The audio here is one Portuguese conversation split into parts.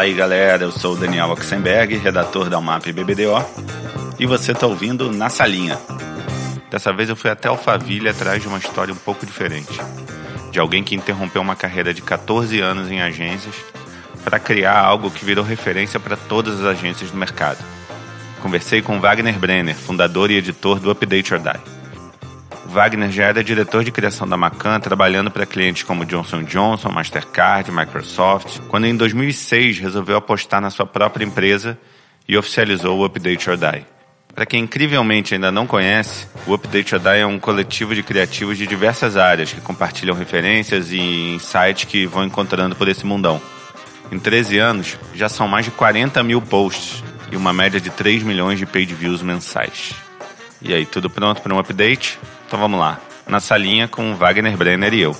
Fala aí galera, eu sou o Daniel Oxenberg, redator da UMAP BBDO, e você está ouvindo Na Salinha. Dessa vez eu fui até Alphaville atrás de uma história um pouco diferente. De alguém que interrompeu uma carreira de 14 anos em agências para criar algo que virou referência para todas as agências do mercado. Conversei com Wagner Brenner, fundador e editor do Update or Die. Wagner já era diretor de criação da Macan, trabalhando para clientes como Johnson Johnson, Mastercard, Microsoft, quando em 2006 resolveu apostar na sua própria empresa e oficializou o Update or Die. Para quem incrivelmente ainda não conhece, o Update or Die é um coletivo de criativos de diversas áreas que compartilham referências e insights que vão encontrando por esse mundão. Em 13 anos, já são mais de 40 mil posts e uma média de 3 milhões de page views mensais. E aí, tudo pronto para um update? Então vamos lá. Na salinha com Wagner Brenner e eu.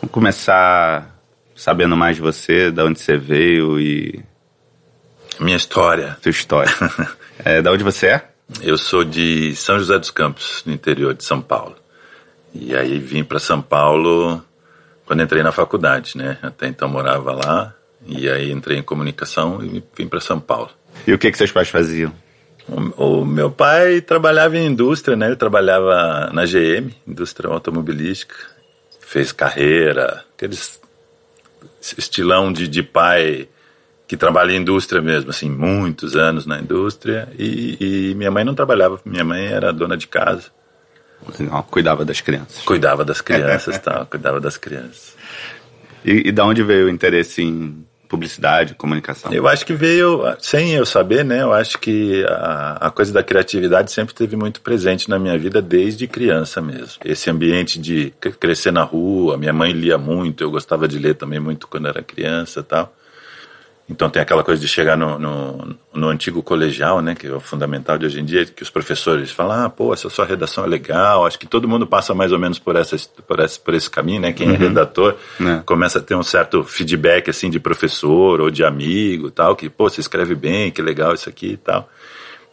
Vamos começar sabendo mais de você, de onde você veio e. Minha história. Sua história. é, da onde você é? Eu sou de São José dos Campos, no interior de São Paulo. E aí vim para São Paulo quando entrei na faculdade, né? Até então morava lá. E aí entrei em comunicação e vim para São Paulo. E o que, que seus pais faziam? O, o, meu pai trabalhava em indústria, né? Ele trabalhava na GM, indústria automobilística. Fez carreira, aqueles estilão de, de pai que trabalha em indústria mesmo, assim, muitos anos na indústria. E, e minha mãe não trabalhava, minha mãe era dona de casa. Não, cuidava das crianças. Cuidava das crianças, tal, cuidava das crianças. E, e da onde veio o interesse em publicidade, comunicação? Eu acho que veio, sem eu saber, né? Eu acho que a, a, coisa da criatividade sempre teve muito presente na minha vida desde criança mesmo. Esse ambiente de crescer na rua, minha mãe lia muito, eu gostava de ler também muito quando era criança tal. Então tem aquela coisa de chegar no, no, no, antigo colegial, né, que é o fundamental de hoje em dia, que os professores falam, ah, pô, essa sua redação é legal, acho que todo mundo passa mais ou menos por, essa, por, esse, por esse caminho, né, quem é uhum. é redator é. começa a ter um certo feedback, assim, de professor ou de amigo tal, que, pô, você escreve bem, que legal isso aqui e tal.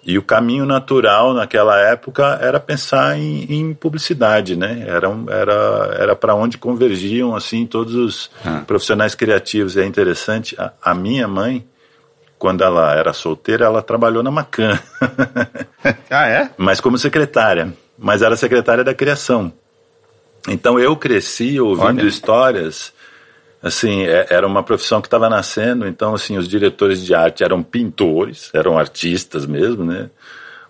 E o caminho natural naquela época era pensar em, em publicidade, né? Era era era para onde convergiam assim todos os ah. profissionais criativos. E é interessante, a, a, minha mãe, quando ela era solteira, ela trabalhou na Macan. ah, é? Mas como secretária. Mas era secretária da criação. Então eu cresci ouvindo Olha. histórias assim, é, era uma profissão que estava nascendo, então, assim, os diretores de arte eram pintores, eram artistas mesmo, né?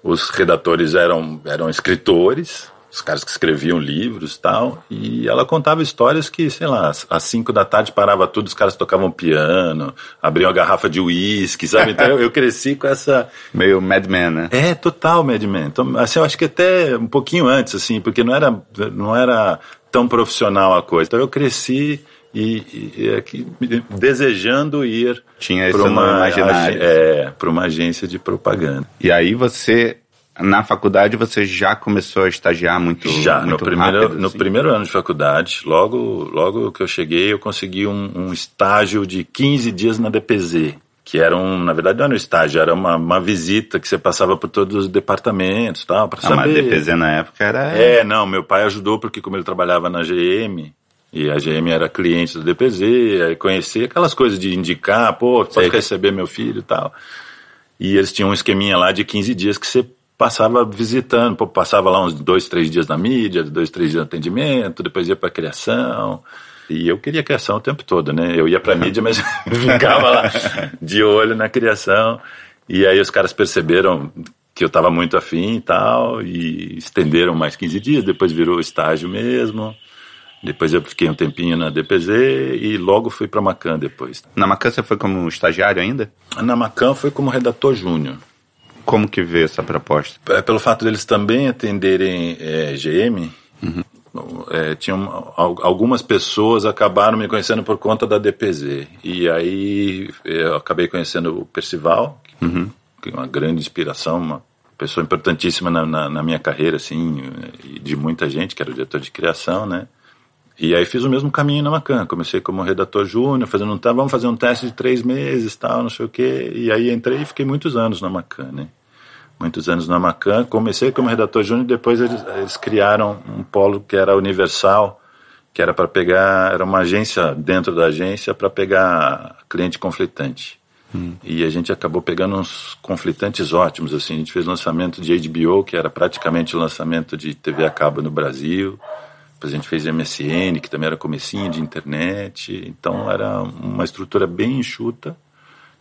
Os redatores eram, eram escritores, os caras que escreviam livros tal, e ela contava histórias que, sei lá, às cinco da tarde parava tudo, os caras tocavam piano, abriam a garrafa de uísque, sabe? Então eu, eu, cresci com essa... Meio Mad Men, né? É, total Mad Men. Então, assim, eu acho que até um pouquinho antes, assim, porque não era, não era tão profissional a coisa. Então eu cresci e, e aqui, desejando ir para uma, é, uma agência de propaganda. E aí você na faculdade você já começou a estagiar muito já muito no primeiro rápido, no assim? primeiro ano de faculdade logo logo que eu cheguei eu consegui um, um, estágio de 15 dias na DPZ que era um na verdade não era um estágio era uma, uma visita que você passava por todos os departamentos tal para saber mas DPZ na época era é não meu pai ajudou porque como ele trabalhava na GM e a GM era cliente do DPZ, conhecia aquelas coisas de indicar, pô, pode receber meu filho e tal. E eles tinham um esqueminha lá de 15 dias que você passava visitando, pô, passava lá uns dois, três dias na mídia, dois, três dias no atendimento, depois ia para criação. E eu queria criação o tempo todo, né? Eu ia para mídia, mas ficava lá de olho na criação. E aí os caras perceberam que eu estava muito afim e tal, e estenderam mais 15 dias, depois virou estágio mesmo. Depois eu fiquei um tempinho na DPZ e logo fui para Macan depois. Na Macan você foi como estagiário ainda? Na Macan foi como redator júnior. Como que vê essa proposta? É, pelo fato deles também atenderem é, GM, uhum. é, tinham, algumas pessoas acabaram me conhecendo por conta da DPZ. E aí eu acabei conhecendo o Percival, uhum. que é uma grande inspiração, uma pessoa importantíssima na, na, na minha carreira, assim, de muita gente, que era o diretor de criação, né? E aí fiz o mesmo caminho na Macan. Comecei como redator júnior, fazendo um teste, vamos fazer um teste de três meses, tal, não sei o quê. E aí entrei e fiquei muitos anos na Macan, né? Muitos anos na Macan. Comecei como redator júnior, depois eles, eles criaram um polo que era universal, que era para pegar, era uma agência dentro da agência para pegar cliente conflitante. Hum. E a gente acabou pegando uns conflitantes ótimos, assim. A gente fez lançamento de HBO, que era praticamente o lançamento de TV a cabo no Brasil. Depois a gente fez MSN, que também era comecinho de internet. Então era uma estrutura bem enxuta.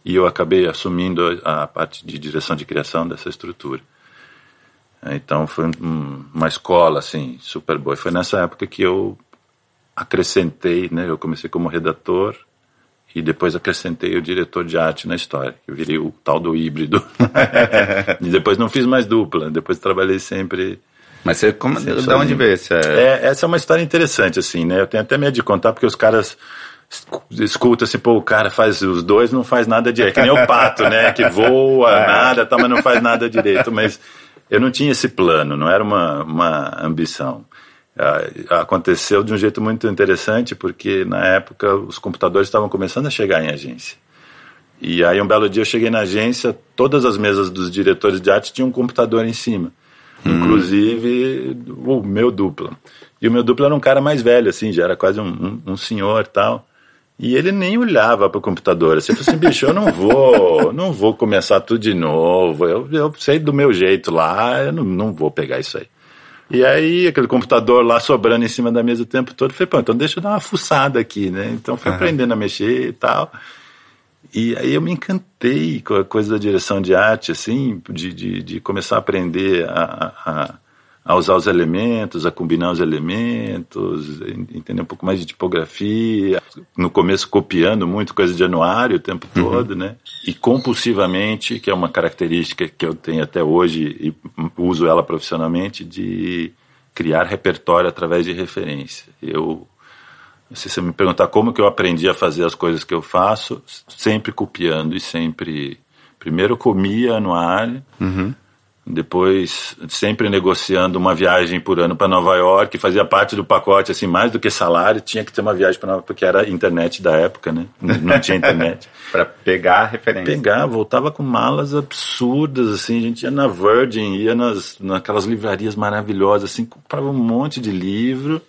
E eu acabei assumindo a parte de direção de criação dessa estrutura. Então foi um, uma escola, assim, super boa. E foi nessa época que eu acrescentei, né? Eu comecei como redator e depois acrescentei o diretor de arte na história. Eu virei o tal do híbrido. e depois não fiz mais dupla, depois trabalhei sempre. Mas você, como, sempre de onde veio esse? É, essa é uma história interessante, assim, né? Eu tenho até medo de contar, porque os caras escuta assim, pô, o cara faz os dois, não faz nada direito. Que nem o pato, né? Que voa, é. nada, tá, mas não faz nada direito. Mas eu não tinha esse plano, não era uma, uma ambição. Ah, aconteceu de um jeito muito interessante, porque na época os computadores estavam começando a chegar em agência. E aí um belo dia eu cheguei na agência, todas as mesas dos diretores de arte tinham um computador em cima. Hum. Inclusive o meu dupla. E o meu dupla era um cara mais velho, assim, já era quase um, um, um senhor tal. E ele nem olhava para o computador. Você falou assim, bicho, eu não vou, não vou começar tudo de novo. Eu, eu sei do meu jeito lá, eu não, não vou pegar isso aí. E aí, aquele computador lá sobrando em cima da mesa o tempo todo, falei, pô, então deixa eu dar uma fuçada aqui, né? Então fui uhum. aprendendo a mexer e tal. E aí eu me encantei com a coisa da direção de arte, assim, de, de, de começar a aprender a, a a usar os elementos, a combinar os elementos, entender um pouco mais de tipografia. No começo copiando muito coisa de anuário o tempo uhum. todo, né? E compulsivamente, que é uma característica que eu tenho até hoje e uso ela profissionalmente, de criar repertório através de referência. Eu se você me perguntar como que eu aprendi a fazer as coisas que eu faço, sempre copiando e sempre primeiro comia anuário, uhum depois sempre negociando uma viagem por ano para Nova York, fazia parte do pacote, assim, mais do que salário, tinha que ter uma viagem para Nova York, porque era internet da época, né? Não tinha internet. para pegar a referência. Pegar, voltava com malas absurdas, assim, a gente ia na Virgin, ia nas, naquelas livrarias maravilhosas, assim, comprava um monte de livro,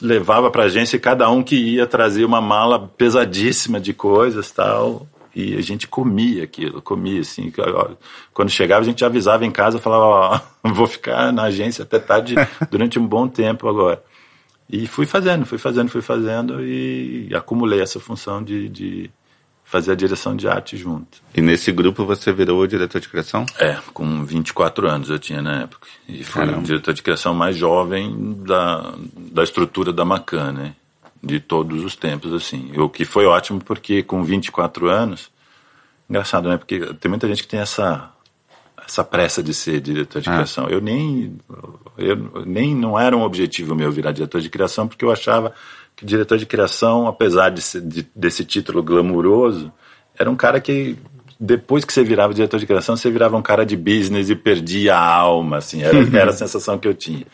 levava para agência e cada um que ia trazia uma mala pesadíssima de coisas tal e a gente comia aquilo, comia assim. Quando chegava, a gente avisava em casa, falava: Ó, vou ficar na agência até tarde durante um bom tempo agora. E fui fazendo, fui fazendo, fui fazendo e acumulei essa função de, de fazer a direção de arte junto. E nesse grupo você virou o diretor de criação? É, com 24 anos eu tinha na época. E fui Caramba. o diretor de criação mais jovem da, da estrutura da Macan, né? de todos os tempos, assim. O que foi ótimo porque com 24 anos, engraçado, né? Porque tem muita gente que tem essa essa pressa de ser diretor de ah. criação. Eu nem eu nem não era um objetivo meu virar diretor de criação porque eu achava que diretor de criação, apesar de, de desse título glamuroso, era um cara que depois que você virava diretor de criação, você virava um cara de business e perdia a alma, assim, era, era a sensação que eu tinha.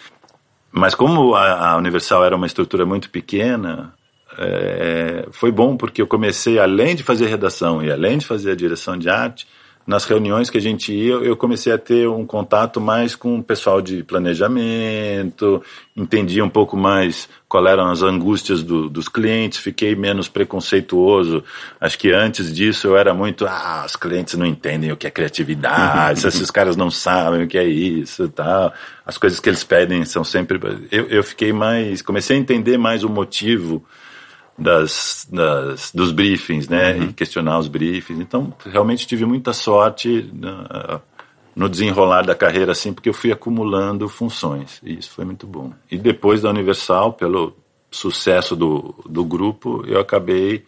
Mas como a, a Universal era uma estrutura muito pequena, é, foi bom porque eu comecei, além de fazer redação e além de fazer a direção de arte, nas reuniões que a gente ia, eu comecei a ter um contato mais com o pessoal de planejamento, entendi um pouco mais qual eram as angústias do, dos clientes, fiquei menos preconceituoso. Acho que antes disso eu era muito, ah, os clientes não entendem o que é criatividade, se esses caras não sabem o que é isso, tal. As coisas que eles pedem são sempre. Eu, eu fiquei mais, comecei a entender mais o motivo das, das, dos briefings, né? Uhum. E questionar os briefings. Então, realmente tive muita sorte uh, no desenrolar da carreira, assim, porque eu fui acumulando funções. E isso foi muito bom. E depois da Universal, pelo sucesso do, do grupo, eu acabei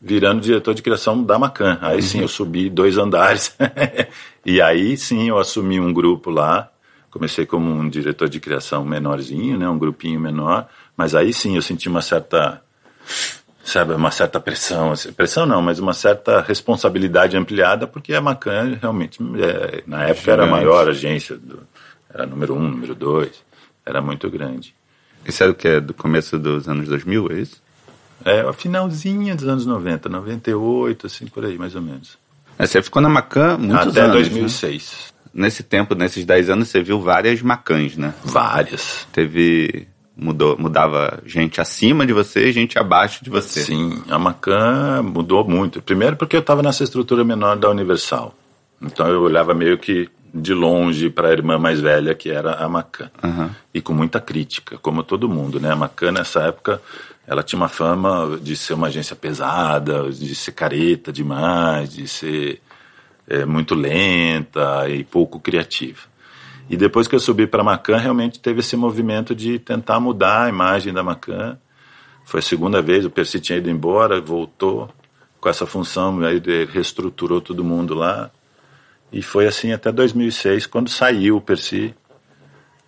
virando diretor de criação da Macan. Aí uhum. sim eu subi dois andares. e aí sim eu assumi um grupo lá. Comecei como um diretor de criação menorzinho, né? Um grupinho menor. Mas aí sim eu senti uma certa sabe, uma certa pressão, assim, pressão não, mas uma certa responsabilidade ampliada, porque a Macan realmente, é, na época Gigante. era a maior agência, do, era número um, número dois, era muito grande. Isso era o que? É do começo dos anos 2000, é isso? É, a finalzinha dos anos 90, 98, assim, por aí, mais ou menos. Você ficou na Macan muitos Até anos, 2006. Né? Nesse tempo, nesses 10 anos, você viu várias Macans, né? Várias. Teve mudou, mudava gente acima de você e gente abaixo de você. Sim, a Macan mudou muito. Primeiro porque eu estava nessa estrutura menor da Universal. Então eu olhava meio que de longe para a irmã mais velha, que era a Macan. Uhum. E com muita crítica, como todo mundo, né? A Macan, nessa época, ela tinha uma fama de ser uma agência pesada, de ser careta demais, de ser é, muito lenta e pouco criativa. E depois que eu subi para a Macan, realmente teve esse movimento de tentar mudar a imagem da Macan. Foi a segunda vez, o Percy tinha ido embora, voltou com essa função, aí reestruturou todo mundo lá. E foi assim até 2006, quando saiu o Percy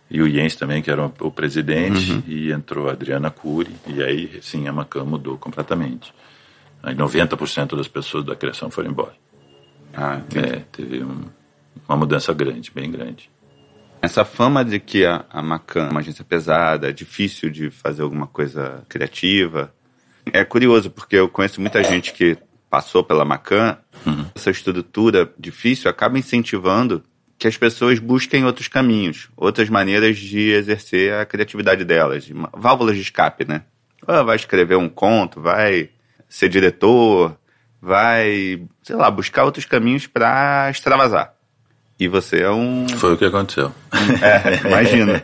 e o Jens também, que era o presidente, uhum. e entrou a Adriana Cury, e aí sim a Macan mudou completamente. Aí 90% das pessoas da criação foram embora. Ah, é, teve um, uma mudança grande, bem grande. Essa fama de que a, a Macan é uma agência pesada, é difícil de fazer alguma coisa criativa. É curioso, porque eu conheço muita gente que passou pela Macan. Uhum. Essa estrutura difícil acaba incentivando que as pessoas busquem outros caminhos, outras maneiras de exercer a criatividade delas. Válvulas de escape, né? Ah, vai escrever um conto, vai ser diretor, vai, sei lá, buscar outros caminhos para extravasar. E você é um. Foi o que aconteceu. É, imagina.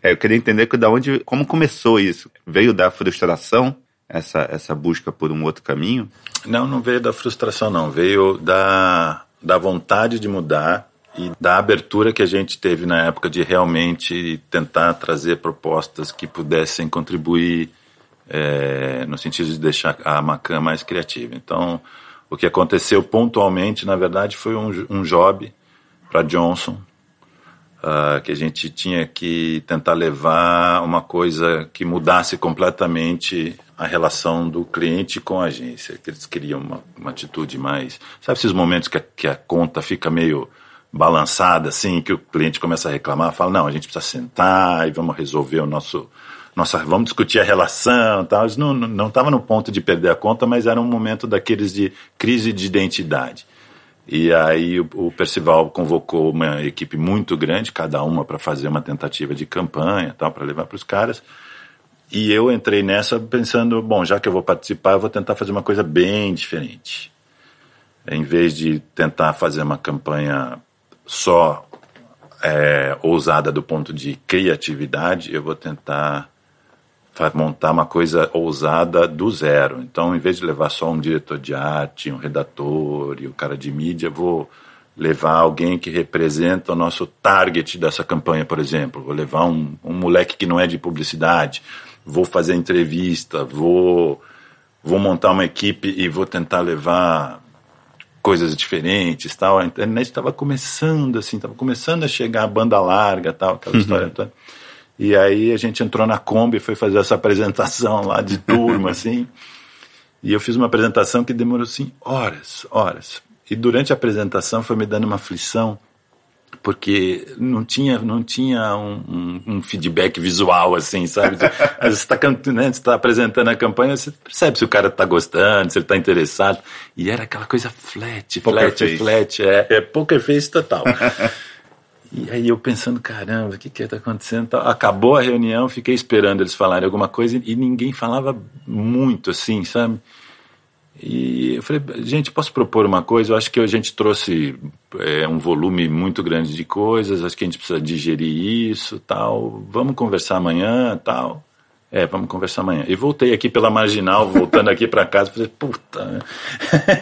É, eu queria entender que da onde, como começou isso? Veio da frustração essa, essa busca por um outro caminho? Não, não veio da frustração, não. Veio da, da vontade de mudar e da abertura que a gente teve na época de realmente tentar trazer propostas que pudessem contribuir é, no sentido de deixar a Macan mais criativa. Então, o que aconteceu pontualmente, na verdade, foi um, um job para Johnson, uh, que a gente tinha que tentar levar uma coisa que mudasse completamente a relação do cliente com a agência, que eles queriam uma, uma atitude mais... Sabe esses momentos que a, que a conta fica meio balançada, assim, que o cliente começa a reclamar, fala, não, a gente precisa sentar e vamos resolver o nosso... Nossa, vamos discutir a relação tal. Eles não estavam no ponto de perder a conta, mas era um momento daqueles de crise de identidade. E aí o, o Percival convocou uma equipe muito grande, cada uma para fazer uma tentativa de campanha, tal, para levar para os caras. E eu entrei nessa pensando, bom, já que eu vou participar, eu vou tentar fazer uma coisa bem diferente. Em vez de tentar fazer uma campanha só é, ousada do ponto de criatividade, eu vou tentar montar uma coisa ousada do zero. Então, em vez de levar só um diretor de arte, um redator e o um cara de mídia, vou levar alguém que representa o nosso target dessa campanha, por exemplo. Vou levar um, um moleque que não é de publicidade, vou fazer entrevista, vou, vou montar uma equipe e vou tentar levar coisas diferentes, tal. A internet estava começando assim, estava começando a chegar a banda larga, tal, aquela uhum. história toda. E aí a gente entrou na Kombi e foi fazer essa apresentação lá de turma, assim. E eu fiz uma apresentação que demorou, assim, horas, horas. E durante a apresentação foi me dando uma aflição, porque não tinha, não tinha um, um, um feedback visual, assim, sabe? Você está né, tá apresentando a campanha, você percebe se o cara está gostando, se ele está interessado. E era aquela coisa flat, flat, flat. É, é poker face total. E aí eu pensando, caramba, o que que está acontecendo? Acabou a reunião, fiquei esperando eles falarem alguma coisa e ninguém falava muito assim, sabe? E eu falei, gente, posso propor uma coisa? Eu acho que a gente trouxe é, um volume muito grande de coisas, acho que a gente precisa digerir isso, tal. Vamos conversar amanhã, tal. É, vamos conversar amanhã. E voltei aqui pela marginal, voltando aqui para casa, falei, puta, né?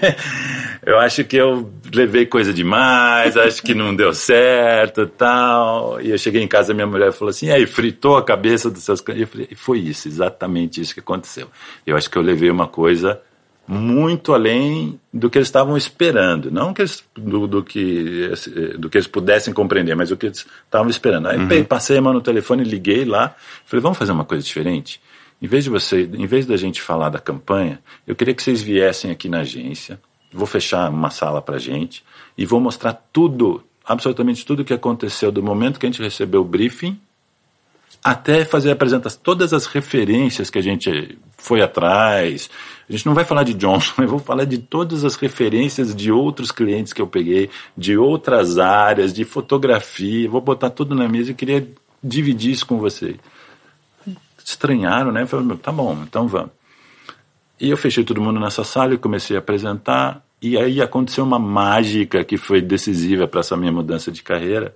eu acho que eu levei coisa demais, acho que não deu certo tal. E eu cheguei em casa, minha mulher falou assim, aí, fritou a cabeça dos seus... E eu falei, foi isso, exatamente isso que aconteceu. Eu acho que eu levei uma coisa muito além do que eles estavam esperando, não que eles, do, do, que, do que eles pudessem compreender, mas o que eles estavam esperando. Aí uhum. passei a mão no telefone, liguei lá, falei, vamos fazer uma coisa diferente? Em vez de você, em vez da gente falar da campanha, eu queria que vocês viessem aqui na agência, vou fechar uma sala para gente e vou mostrar tudo, absolutamente tudo o que aconteceu do momento que a gente recebeu o briefing até fazer apresentação, todas as referências que a gente foi atrás. A gente não vai falar de Johnson, eu vou falar de todas as referências de outros clientes que eu peguei, de outras áreas, de fotografia, vou botar tudo na mesa e queria dividir isso com você. estranharam, né? Falei, tá bom, então vamos. E eu fechei todo mundo nessa sala e comecei a apresentar. E aí aconteceu uma mágica que foi decisiva para essa minha mudança de carreira,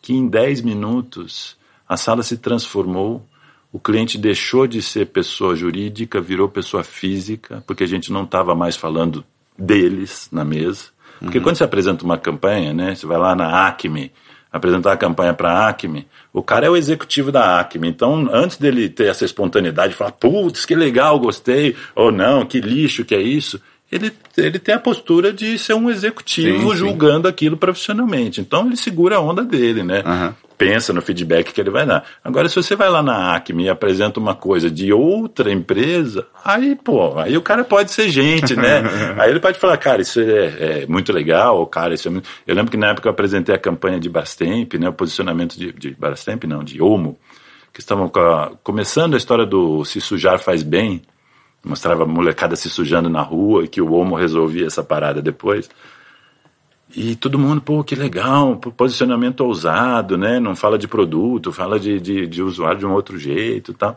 que em 10 minutos a sala se transformou, o cliente deixou de ser pessoa jurídica, virou pessoa física, porque a gente não estava mais falando deles na mesa. Porque uhum. quando você apresenta uma campanha, né, você vai lá na Acme, apresentar a campanha para a Acme, o cara é o executivo da Acme. Então, antes dele ter essa espontaneidade, falar, putz, que legal, gostei, ou não, que lixo, que é isso, ele, ele tem a postura de ser um executivo sim, julgando sim. aquilo profissionalmente. Então ele segura a onda dele, né? Uhum. Pensa no feedback que ele vai dar. Agora, se você vai lá na Acme e apresenta uma coisa de outra empresa, aí, pô, aí o cara pode ser gente, né? aí ele pode falar, cara, isso é, é, muito legal, cara, isso é muito... Eu lembro que na época eu apresentei a campanha de Brastemp, né? O posicionamento de, de Brastemp, não, de Omo, que estavam começando a história do se sujar faz bem, mostrava a molecada se sujando na rua e que o homo resolvia essa parada depois. E todo mundo, pô, que legal, posicionamento ousado, né? Não fala de produto, fala de, de, de usuário de um outro jeito e tal.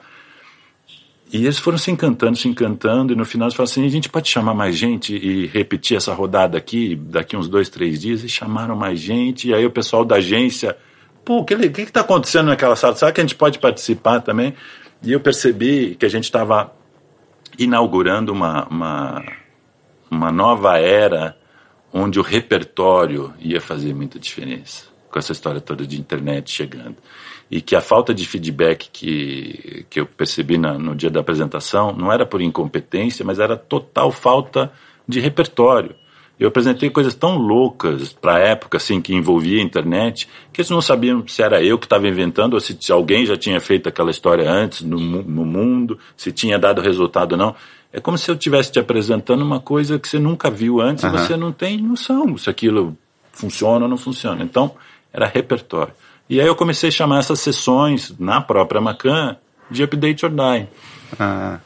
E eles foram se encantando, se encantando, e no final eles falaram assim: a gente pode chamar mais gente e repetir essa rodada aqui daqui uns dois, três dias. E chamaram mais gente, e aí o pessoal da agência, pô, o que está acontecendo naquela sala? Será que a gente pode participar também? E eu percebi que a gente estava inaugurando uma, uma, uma nova era onde o repertório ia fazer muita diferença, com essa história toda de internet chegando. E que a falta de feedback que, que eu percebi na, no dia da apresentação não era por incompetência, mas era total falta de repertório. Eu apresentei coisas tão loucas para a época, assim, que envolvia a internet, que eles não sabiam se era eu que estava inventando ou se, alguém já tinha feito aquela história antes no, no mundo, se tinha dado resultado ou não. É como se eu estivesse te apresentando uma coisa que você nunca viu antes uhum. e você não tem noção se aquilo funciona ou não funciona. Então, era repertório. E aí eu comecei a chamar essas sessões na própria Macan de Update or Die. Ah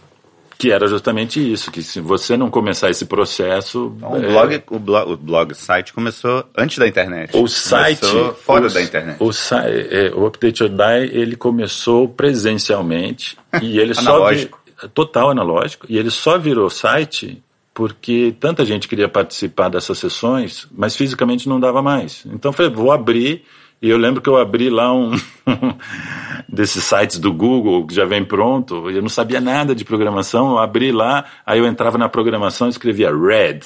que era justamente isso, que se você não começar esse processo... Então, o, blog, o, blog, o blog, site começou antes da internet. O site... Começou fora o, da internet. O, é, o Update or Die, ele começou presencialmente e ele analógico. só... Total analógico. E ele só virou site porque tanta gente queria participar dessas sessões, mas fisicamente não dava mais. Então eu falei, vou abrir e eu lembro que eu abri lá um desses sites do Google que já vem pronto, eu não sabia nada de programação, eu abri lá, aí eu entrava na programação e escrevia red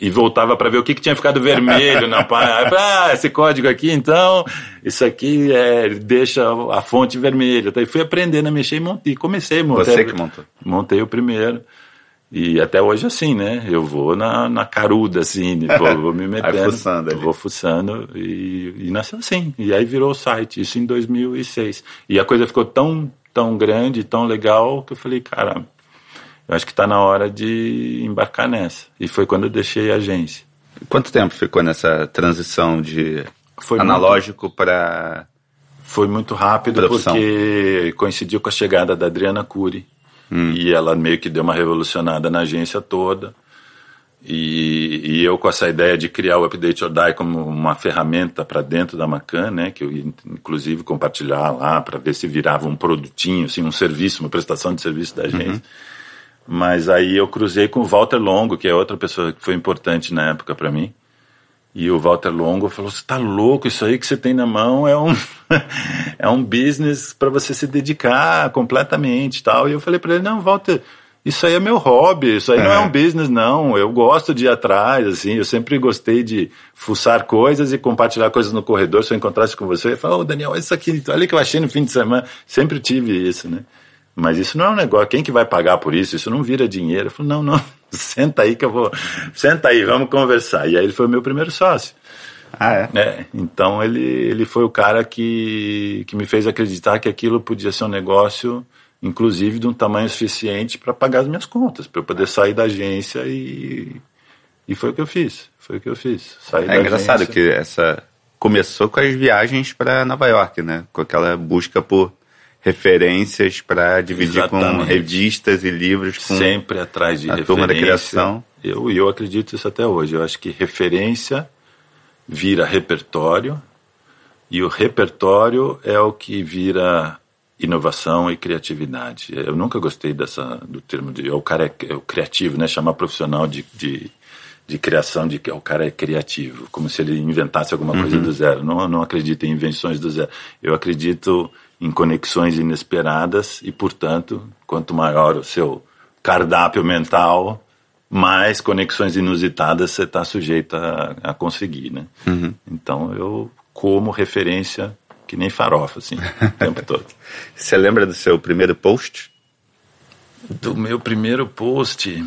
e voltava para ver o que, que tinha ficado vermelho na página. Ah, esse código aqui, então, isso aqui é, deixa a fonte vermelha. Aí fui aprendendo a mexer e montei, comecei a montar. Você que montou? Montei o primeiro. E até hoje assim, né? Eu vou na, na caruda, assim, vou, vou me metendo. Vai fuçando ali. Vou fuçando e, e nasceu assim. E aí virou o site, isso em 2006. E a coisa ficou tão, tão grande, tão legal, que eu falei, cara, eu acho que está na hora de embarcar nessa. E foi quando eu deixei a agência. Quanto tempo ficou nessa transição de foi analógico para... Foi muito rápido porque coincidiu com a chegada da Adriana Cury Hum. E ela meio que deu uma revolucionada na agência toda. E, e, eu com essa ideia de criar o Update or Die como uma ferramenta para dentro da Macan, né, que eu ia inclusive compartilhar lá para ver se virava um produtinho, assim, um serviço, uma prestação de serviço da agência. Uhum. Mas aí eu cruzei com o Walter Longo, que é outra pessoa que foi importante na época para mim. E o Walter Longo falou: Você tá louco? Isso aí que você tem na mão é um, é um business para você se dedicar completamente tal. E eu falei para ele: Não, Walter, isso aí é meu hobby, isso aí é. não é um business, não. Eu gosto de ir atrás, assim. Eu sempre gostei de fuçar coisas e compartilhar coisas no corredor. Se eu encontrasse com você, eu falava: Ô, oh, Daniel, isso aqui, olha que eu achei no fim de semana. Sempre tive isso, né? Mas isso não é um negócio, quem que vai pagar por isso? Isso não vira dinheiro. Eu falei, não, não, senta aí que eu vou, senta aí, vamos conversar. E aí ele foi o meu primeiro sócio. Ah, é? é? então ele, ele foi o cara que, que me fez acreditar que aquilo podia ser um negócio, inclusive de um tamanho suficiente para pagar as minhas contas, para eu poder sair da agência e, e foi o que eu fiz. Foi o que eu fiz. Saí é engraçado agência. que essa começou com as viagens para Nova York, né? Com aquela busca por referências para dividir Exatamente. com revistas e livros. Com Sempre atrás de a referência. turma da criação. Eu, eu acredito isso até hoje. Eu acho que referência vira repertório e o repertório é o que vira inovação e criatividade. Eu nunca gostei dessa do termo de o cara é, é o criativo, né? Chamar profissional de, de, de criação de que o cara é criativo, como se ele inventasse alguma coisa uhum. do zero. Não, não acredito em invenções do zero. Eu acredito em conexões inesperadas e, portanto, quanto maior o seu cardápio mental, mais conexões inusitadas você está sujeito a, a, conseguir, né? Uhum. Então eu como referência que nem farofa, assim, o tempo todo. Você lembra do seu primeiro post? Do meu primeiro post,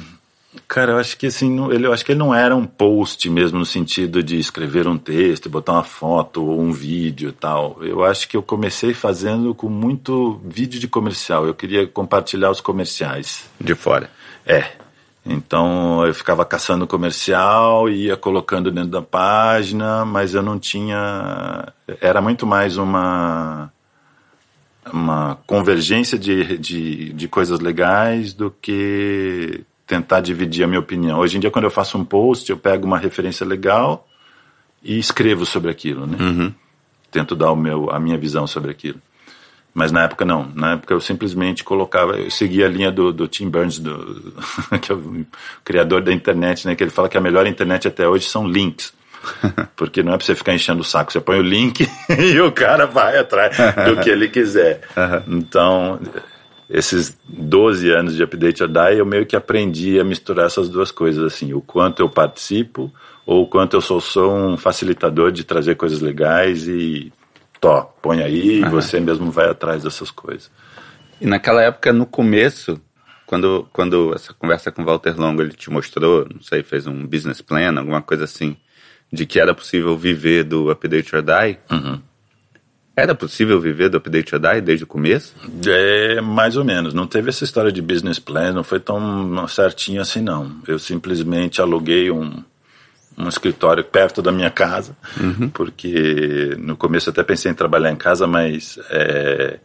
cara, eu acho que assim, ele, eu acho que ele não era um post mesmo no sentido de escrever um texto, botar uma foto ou um vídeo e tal. Eu acho que eu comecei fazendo com muito vídeo de comercial. Eu queria compartilhar os comerciais. De fora. É. Então eu ficava caçando comercial, ia colocando dentro da página, mas eu não tinha. Era muito mais uma uma convergência de, de, de coisas legais do que tentar dividir a minha opinião. Hoje em dia, quando eu faço um post, eu pego uma referência legal e escrevo sobre aquilo, né? Uhum. Tento dar o meu, a minha visão sobre aquilo. Mas na época não. Na época eu simplesmente colocava, eu seguia a linha do, do Tim Burns, do, que é o criador da internet, né? Que ele fala que a melhor internet até hoje são links. Porque não é para você ficar enchendo o saco, você põe o link e o cara vai atrás do que ele quiser. Então, esses 12 anos de Update or Die, eu meio que aprendi a misturar essas duas coisas, assim, o quanto eu participo ou o quanto eu sou só um facilitador de trazer coisas legais e Tó, põe aí e você mesmo vai atrás dessas coisas. E naquela época, no começo, quando, quando essa conversa com o Walter Longo, ele te mostrou, não sei, fez um business plan, alguma coisa assim, de que era possível viver do Update or Die, uhum. Era possível viver do Update Die desde o começo? É, mais ou menos. Não teve essa história de business plan, não foi tão certinho assim, não. Eu simplesmente aluguei um, um escritório perto da minha casa, uhum. porque no começo até pensei em trabalhar em casa, mas é,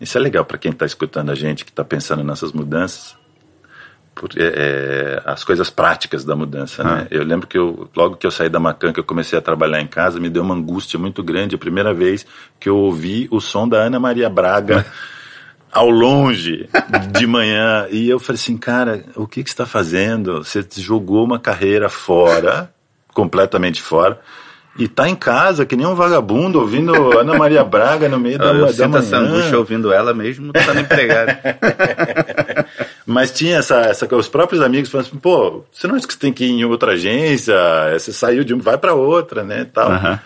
isso é legal para quem está escutando a gente, que está pensando nessas mudanças, por, é, é, as coisas práticas da mudança. Né? Ah. Né? Eu lembro que eu, logo que eu saí da Macan, que eu comecei a trabalhar em casa, me deu uma angústia muito grande. A primeira vez que eu ouvi o som da Ana Maria Braga. ao longe de manhã e eu falei assim, cara, o que, que você está fazendo? Você jogou uma carreira fora completamente fora. E tá em casa, que nem um vagabundo, ouvindo Ana Maria Braga no meio da, eu da sinto manhã. essa angústia ouvindo ela mesmo, tá empregado. Mas tinha essa, essa... Os próprios amigos falavam assim, pô, você não acha que você tem que ir em outra agência? Você saiu de uma, vai para outra, né, tal. Uhum.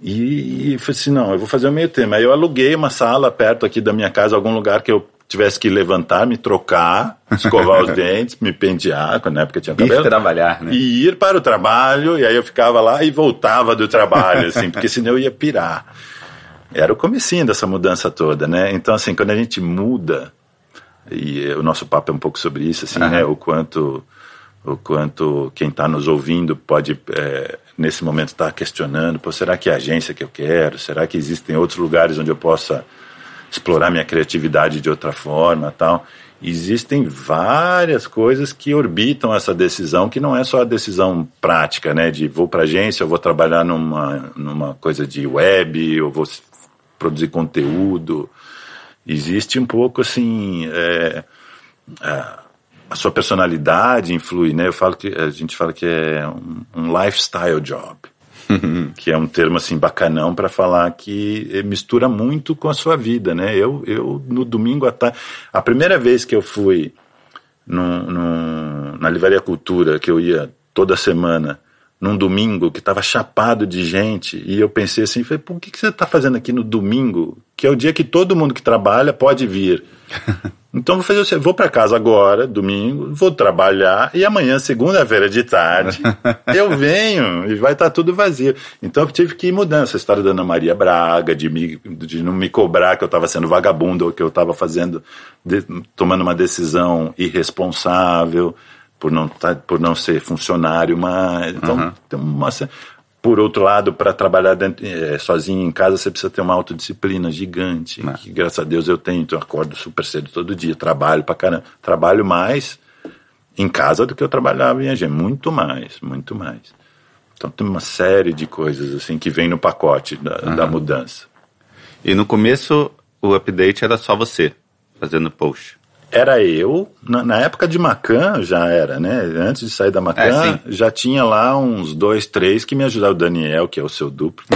E, e falei assim, não, eu vou fazer o meio termo. Aí eu aluguei uma sala perto aqui da minha casa, algum lugar que eu tivesse que levantar, me trocar, escovar os dentes, me pentear, na época tinha cabelo. Ir trabalhar, né? E ir para o trabalho, e aí eu ficava lá e voltava do trabalho, assim, porque senão eu ia pirar. Era o comecinho dessa mudança toda, né? Então, assim, quando a gente muda, e o nosso papo é um pouco sobre isso, assim, uhum. né? O quanto, o quanto quem está nos ouvindo pode, é, nesse momento, estar tá questionando, pô, será que é a agência que eu quero? Será que existem outros lugares onde eu possa explorar minha criatividade de outra forma tal. Existem várias coisas que orbitam essa decisão, que não é só a decisão prática, né? De vou para agência, eu vou trabalhar numa, numa coisa de web, eu vou produzir conteúdo. Existe um pouco assim. É, a, a sua personalidade influi, né? Eu falo que a gente fala que é um, um lifestyle job. que é um termo assim bacanão para falar que mistura muito com a sua vida, né? Eu, eu no domingo à tarde, a primeira vez que eu fui no, no, na Livraria Cultura, que eu ia toda semana, num domingo que estava chapado de gente, e eu pensei assim, falei, por que, que você está fazendo aqui no domingo, que é o dia que todo mundo que trabalha pode vir? Então vou fazer assim, vou para casa agora, domingo, vou trabalhar e amanhã, segunda-feira de tarde, eu venho e vai estar tá tudo vazio. Então eu tive que ir mudando essa história da Ana Maria Braga, de, me, de não me cobrar que eu estava sendo vagabundo ou que eu estava fazendo, de, tomando uma decisão irresponsável por não, tá, por não ser funcionário mais. Então uhum. tem uma por outro lado, para trabalhar dentro, é, sozinho em casa, você precisa ter uma autodisciplina gigante. Que, graças a Deus eu tenho. Então, eu acordo super cedo todo dia, trabalho para caramba. Trabalho mais em casa do que eu trabalhava em agência. Muito mais, muito mais. Então tem uma série de coisas assim que vem no pacote da, uhum. da mudança. E no começo, o update era só você fazendo post. Era eu, na, na época de Macan já era, né? Antes de sair da Macan, É, já tinha lá uns dois, três que me ajudaram. O Daniel, que é o seu duplo.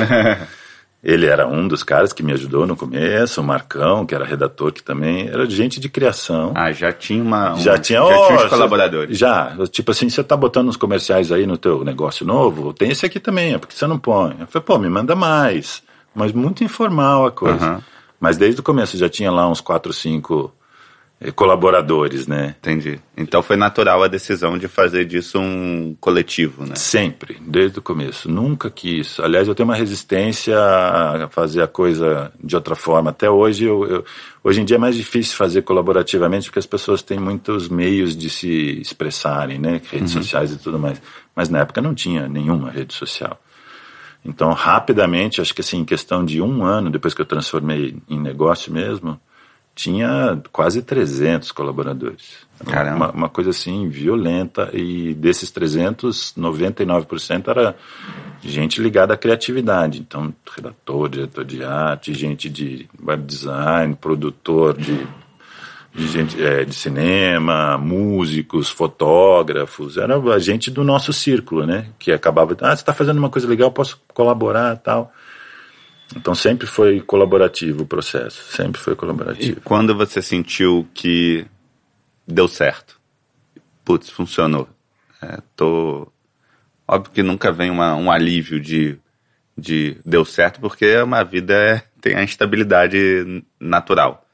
Ele era um dos caras que me ajudou no começo, o Marcão, que era redator, que também era gente de criação. Ah, já tinha uma. um- Já tinha, já ó, tinha colaboradores. Já, tipo assim, você tá botando uns comerciais aí no teu negócio novo, tem esse aqui também, é porque você não põe. Eu falei, pô, me manda mais. Mas muito informal a coisa. Aham. Mas desde o começo já tinha lá uns quatro, cinco colaboradores, né? Entendi. Então foi natural a decisão de fazer disso um coletivo, né? Sempre, desde o começo. Nunca quis. Aliás, eu tenho uma resistência a fazer a coisa de outra forma. Até hoje, eu, eu- hoje em dia é mais difícil fazer colaborativamente porque as pessoas têm muitos meios de se expressarem, né? Redes sociais e tudo mais. Mas na época não tinha nenhuma rede social. Então, rapidamente, acho que assim, em questão de um ano, depois que eu transformei em negócio mesmo, tinha quase 300 colaboradores. Caramba. Uma, uma coisa assim, violenta. E desses 300, 99% era gente ligada à criatividade. Então, redator, diretor de arte, gente de web design, produtor de de gente é, de cinema, músicos, fotógrafos, era a gente do nosso círculo, né? Que acabava, ah, você está fazendo uma coisa legal, posso colaborar, tal. Então sempre foi colaborativo o processo, sempre foi E colaborativo. quando você sentiu que deu certo? Putz, funcionou. É, tô... Óbvio que nunca vem uma, um alívio de, de deu certo, porque uma vida é- tem a instabilidade natural.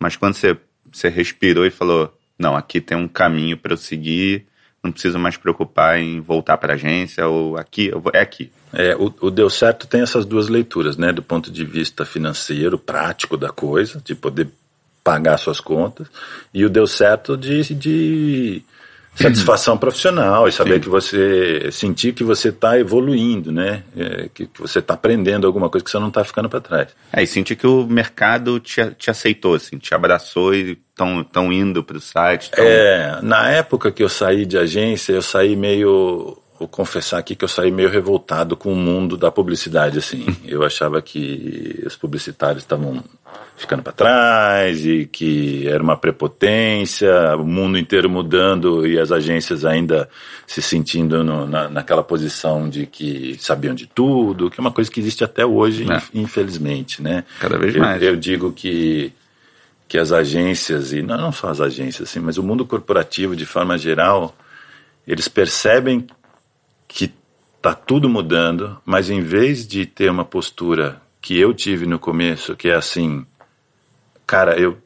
Mas quando você, você respirou e falou, não, aqui tem um caminho para eu seguir, não preciso mais preocupar em voltar para a agência, ou aqui, eu vou- é aqui. É, o, o deu certo tem essas duas leituras, né? Do ponto de vista financeiro, prático da coisa, de poder pagar suas contas, e o deu certo de, de satisfação profissional e saber Sim. que você sentir que você está evoluindo, né? É, que, que você está aprendendo alguma coisa que você não está ficando para trás. É, e senti que o mercado te, te aceitou, assim, te abraçou e estão tão indo para o site. tão- É, na época que eu saí de agência, eu saí meio. Vou confessar aqui que eu saí meio revoltado com o mundo da publicidade, assim. Eu achava que os publicitários estavam ficando para trás e que era uma prepotência, o mundo inteiro mudando e as agências ainda se sentindo no- na, naquela posição de que sabiam de tudo, que é uma coisa que existe até hoje, É. inf- infelizmente, né? Cada vez Eu- mais. Eu digo que que as agências, e não, não só as agências, assim, mas o mundo corporativo de forma geral, eles percebem que está tudo mudando, mas em vez de ter uma postura que eu tive no começo, que é assim, cara, eu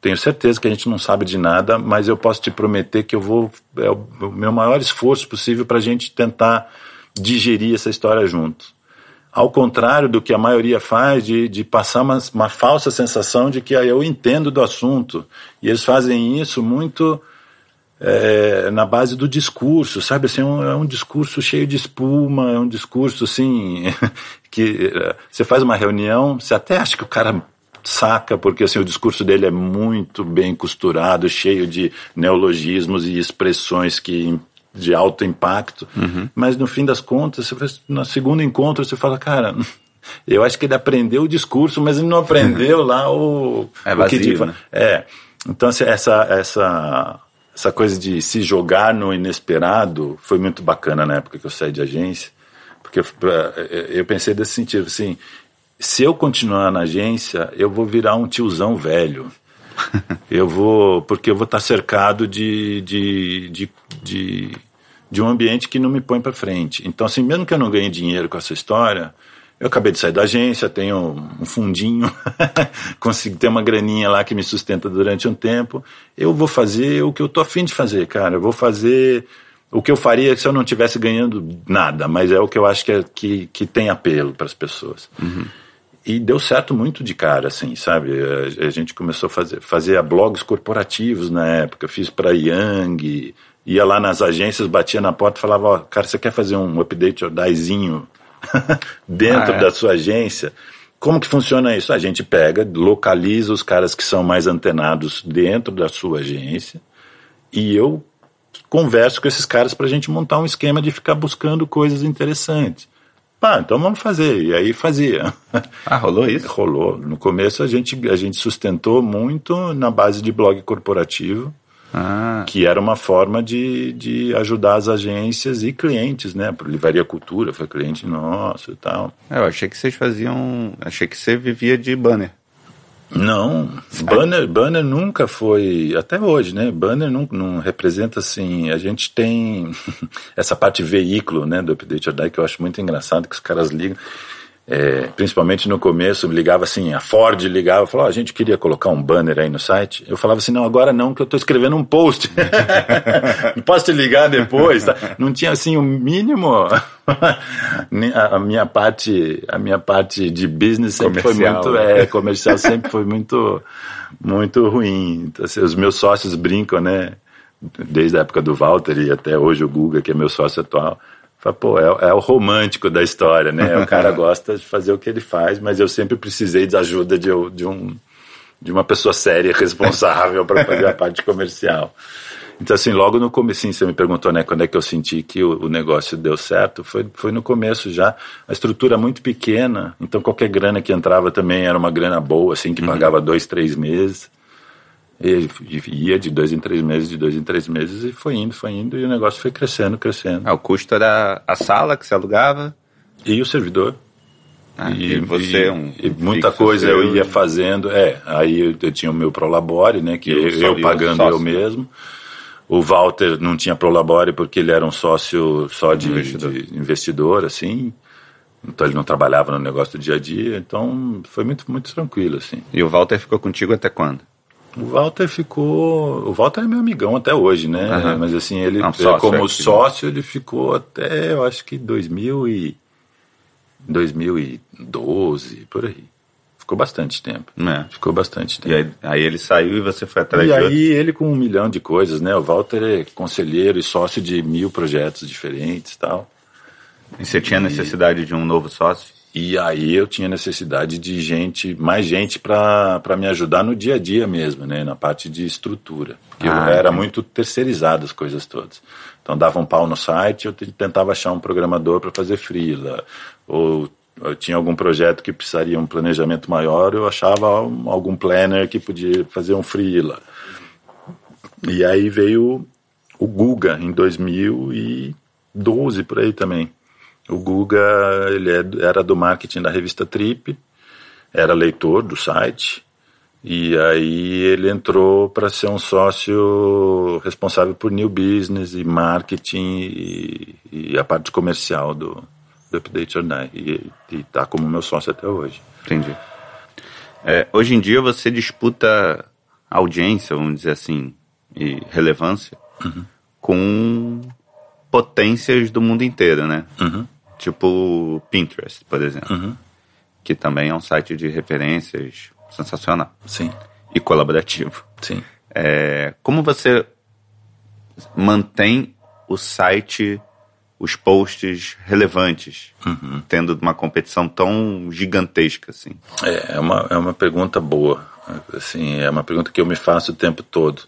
tenho certeza que a gente não sabe de nada, mas eu posso te prometer que eu vou, é o meu maior esforço possível para a gente tentar digerir essa história juntos. Ao contrário do que a maioria faz, de, de passar uma, uma falsa sensação de que ah, eu entendo do assunto. E eles fazem isso muito é, na base do discurso, sabe? Assim, é um, é um discurso cheio de espuma, é um discurso assim que é, você faz uma reunião, você até acha que o cara saca, porque assim, o discurso dele é muito bem costurado, cheio de neologismos e expressões que de alto impacto, mas no fim das contas, você faz, no segundo encontro você fala, cara, eu acho que ele aprendeu o discurso, mas ele não aprendeu lá o, É o que vazio, né? é. Então, assim, essa, essa, essa coisa de se jogar no inesperado foi muito bacana na época que eu saí de agência, porque eu, eh, eu pensei desse sentido, assim, se eu continuar na agência, eu vou virar um tiozão velho. Eu vou, porque eu vou estar cercado de, de, de, de, de um ambiente que não me põe para frente. Então, assim, mesmo que eu não ganhe dinheiro com essa história, eu acabei de sair da agência, tenho um fundinho, consigo ter uma graninha lá que me sustenta durante um tempo. Eu vou fazer o que eu tô afim de fazer, cara. Eu vou fazer o que eu faria se eu não estivesse ganhando nada, mas é o que eu acho que, é, que, que tem apelo para as pessoas. E deu certo muito de cara, assim, sabe? A, a gente começou a fazer, fazer blogs corporativos na época. Fiz para Yang, ia lá nas agências, batia na porta e falava: Ó, cara, você quer fazer um update or diezinho dentro Ah, é? da sua agência? Como que funciona isso? A gente pega, localiza os caras que são mais antenados dentro da sua agência e eu converso com esses caras para a gente montar um esquema de ficar buscando coisas interessantes. Ah, então vamos fazer. E aí fazia. Ah, rolou isso? Rolou. No começo a gente, a gente sustentou muito na base de blog corporativo. Ah, que era uma forma de, de ajudar as agências e clientes, né? Por Livraria Cultura foi cliente nosso e tal. é, eu achei que vocês faziam. Achei que você vivia de banner. Não, banner, banner nunca foi, até hoje, né? Banner não, não representa assim. A gente tem essa parte veículo, né, do Update or Die que eu acho muito engraçado que os caras ligam. É, principalmente no começo, ligava assim, a Ford ligava, falava, "Ó, a gente queria colocar um banner aí no site. Eu falava assim, não, agora não, que eu estou escrevendo um post. posso te ligar depois, tá? Não tinha assim o mínimo. a a minha parte, a minha parte de business sempre Comercial, foi muito, né? é, comercial sempre foi muito, muito ruim. Então, assim, os meus sócios brincam, né? Desde a época do Walter e até hoje o Guga, que é meu sócio atual. Fala, pô, é, é o romântico da história, né? O cara gosta de fazer o que ele faz, mas eu sempre precisei de ajuda de, de um de uma pessoa séria e responsável para fazer a parte comercial. Então, assim, logo no começo, você me perguntou, né, quando é que eu senti que o, o negócio deu certo, foi, foi no começo já, a estrutura muito pequena, então qualquer grana que entrava também era uma grana boa, assim, que pagava dois, três meses, e, e ia de dois em três meses, de dois em três meses, e foi indo, foi indo, e o negócio foi crescendo, crescendo. Ah, o custo era a sala que você alugava. E o servidor. Ah, e, você, um. e muita coisa seu, eu ia fazendo, é, aí eu, eu tinha o meu Prolabore, né, que E eu, eu e o pagando sócio. eu mesmo. O Walter não tinha Prolabore porque ele era um sócio só de Investidor. de investidor, assim. Então ele não trabalhava no negócio do dia a dia, então foi muito muito tranquilo assim. E o Walter ficou contigo até quando? O Walter ficou, o Walter é meu amigão até hoje, né? Aham. Mas assim, ele Não, é, sócio, como é, sócio, ele ficou até, eu acho que 2000 e 2012, por aí. Ficou bastante tempo. É. Ficou bastante tempo. E aí, aí ele saiu e você foi atrás E de outro. aí ele com um milhão de coisas, né? O Walter é conselheiro e sócio de mil projetos diferentes e tal. E você tinha necessidade de um novo sócio? E aí eu tinha necessidade de gente, mais gente para me ajudar no dia a dia mesmo, né? Na parte de estrutura. Porque Ah, eu era entendi. muito terceirizado as coisas todas. Então dava um pau no site, eu te- tentava achar um programador para fazer freela. Ou eu tinha algum projeto que precisaria um planejamento maior, eu achava um- algum planner que podia fazer um freela. E aí veio o Guga em 2012 por aí também. O Guga ele é- era do marketing da revista Trip, era leitor do site e aí ele entrou para ser um sócio responsável por new business e marketing e, e a parte comercial do, do Update or Die. E está como meu sócio até hoje. Entendi. É, hoje em dia você disputa audiência, vamos dizer assim, e relevância com potências do mundo inteiro, né? Uhum. Tipo Pinterest, por exemplo, Uhum. que também é um site de referências sensacional Sim, e colaborativo. sim. É, como você mantém o site, os posts relevantes, Uhum. tendo uma competição tão gigantesca assim? É, é uma, é uma pergunta boa. Assim, é uma pergunta que eu me faço o tempo todo.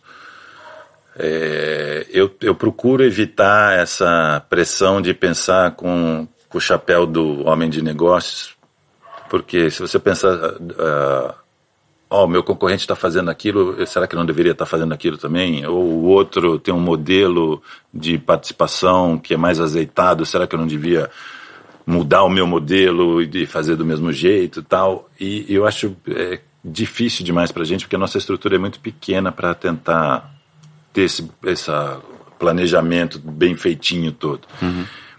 É, eu, eu procuro evitar essa pressão de pensar com, o chapéu do homem de negócios, porque se você pensar, ah, ó, o meu concorrente está fazendo aquilo, será que não deveria estar fazendo aquilo também? Ou o outro tem um modelo de participação que é mais azeitado, será que eu não devia mudar o meu modelo e fazer do mesmo jeito tal? E eu acho é, difícil demais para a gente, porque a nossa estrutura é muito pequena para tentar ter esse essa planejamento bem feitinho todo.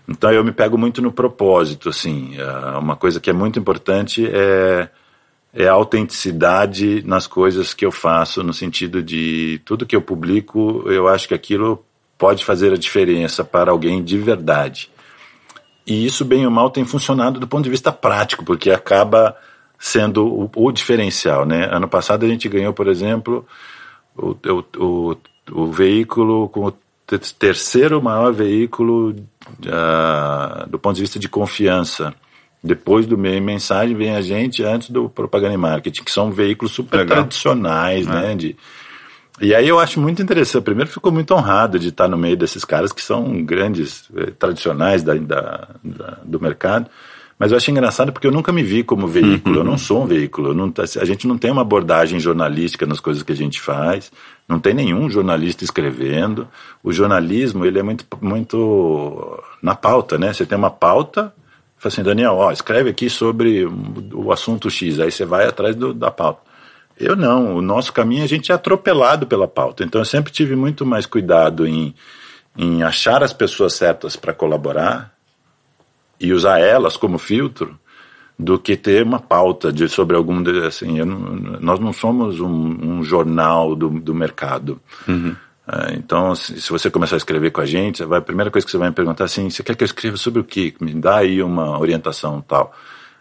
Então eu me pego muito no propósito, assim, ah, uma coisa que é muito importante é é a autenticidade nas coisas que eu faço, no sentido de tudo que eu publico, eu acho que aquilo pode fazer a diferença para alguém de verdade. E isso, bem ou mal, tem funcionado do ponto de vista prático, porque acaba sendo o, o diferencial. Né? Ano passado a gente ganhou, por exemplo, o, o, o, o veículo com o te- terceiro maior veículo ah, do ponto de vista de confiança. Depois do meio mensagem vem a gente antes do propaganda e marketing, que são veículos super Legal. tradicionais, né? De, e aí eu acho muito interessante. Primeiro, fico muito honrado de estar no meio desses caras que são grandes, eh, tradicionais da, da- da- do mercado. Mas eu achei engraçado porque eu nunca me vi como veículo, eu não sou um veículo. Não, a gente não tem uma abordagem jornalística nas coisas que a gente faz, não tem nenhum jornalista escrevendo. O jornalismo, ele é muito, muito na pauta, né? Você tem uma pauta, fala assim, Daniel, ó, escreve aqui sobre o assunto X, aí você vai atrás do, da pauta. Eu não, o nosso caminho a gente é atropelado pela pauta. Então eu sempre tive muito mais cuidado em, em achar as pessoas certas para colaborar e usar elas como filtro do que ter uma pauta de, sobre algum assim não, nós não somos um, um jornal do, do mercado. Uhum. é, então se, se, você começar a escrever com a gente vai, a primeira coisa que você vai me perguntar assim você quer que eu escreva sobre o que me dá aí uma orientação tal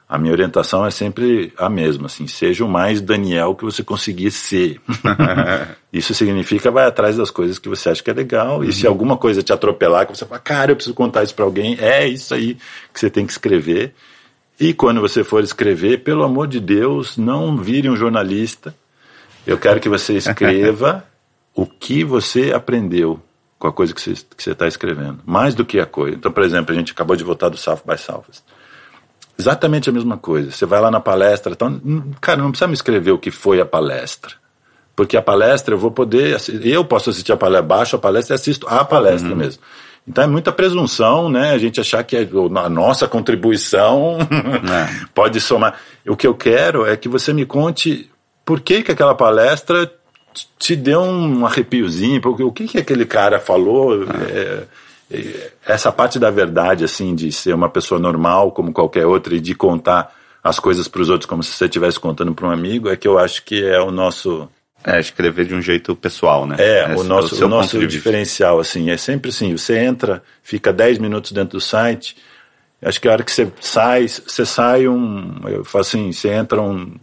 a minha orientação é sempre a mesma, assim, seja o mais Daniel que você conseguir ser. isso significa vai atrás das coisas que você acha que é legal, uhum. e se uhum. alguma coisa te atropelar, que você fala, cara, eu preciso contar isso para alguém, é isso aí que você tem que escrever. E quando você for escrever, pelo amor de Deus, não vire um jornalista. Eu quero que você escreva o que você aprendeu com a coisa que você está escrevendo, mais do que a coisa. Então, por exemplo, a gente acabou de voltar do South by Southwest. Exatamente a mesma coisa. Você vai lá na palestra, então, cara, não precisa me escrever o que foi a palestra. Porque a palestra eu vou poder, eu posso assistir a palestra, baixo a palestra e assisto a palestra uhum. mesmo. Então é muita presunção, né? A gente achar que a nossa contribuição é. pode somar. O que eu quero é que você me conte por que, que aquela palestra te deu um arrepiozinho, porque o que, que aquele cara falou. É. É, essa parte da verdade, assim, de ser uma pessoa normal como qualquer outra e de contar as coisas para os outros como se você estivesse contando para um amigo, é que eu acho que é o nosso. É, escrever de um jeito pessoal, né? É, o nosso, o, o nosso diferencial, assim, é sempre assim, você entra, fica 10 minutos dentro do site, acho que a hora que você sai, você sai um, eu falo assim, você entra um,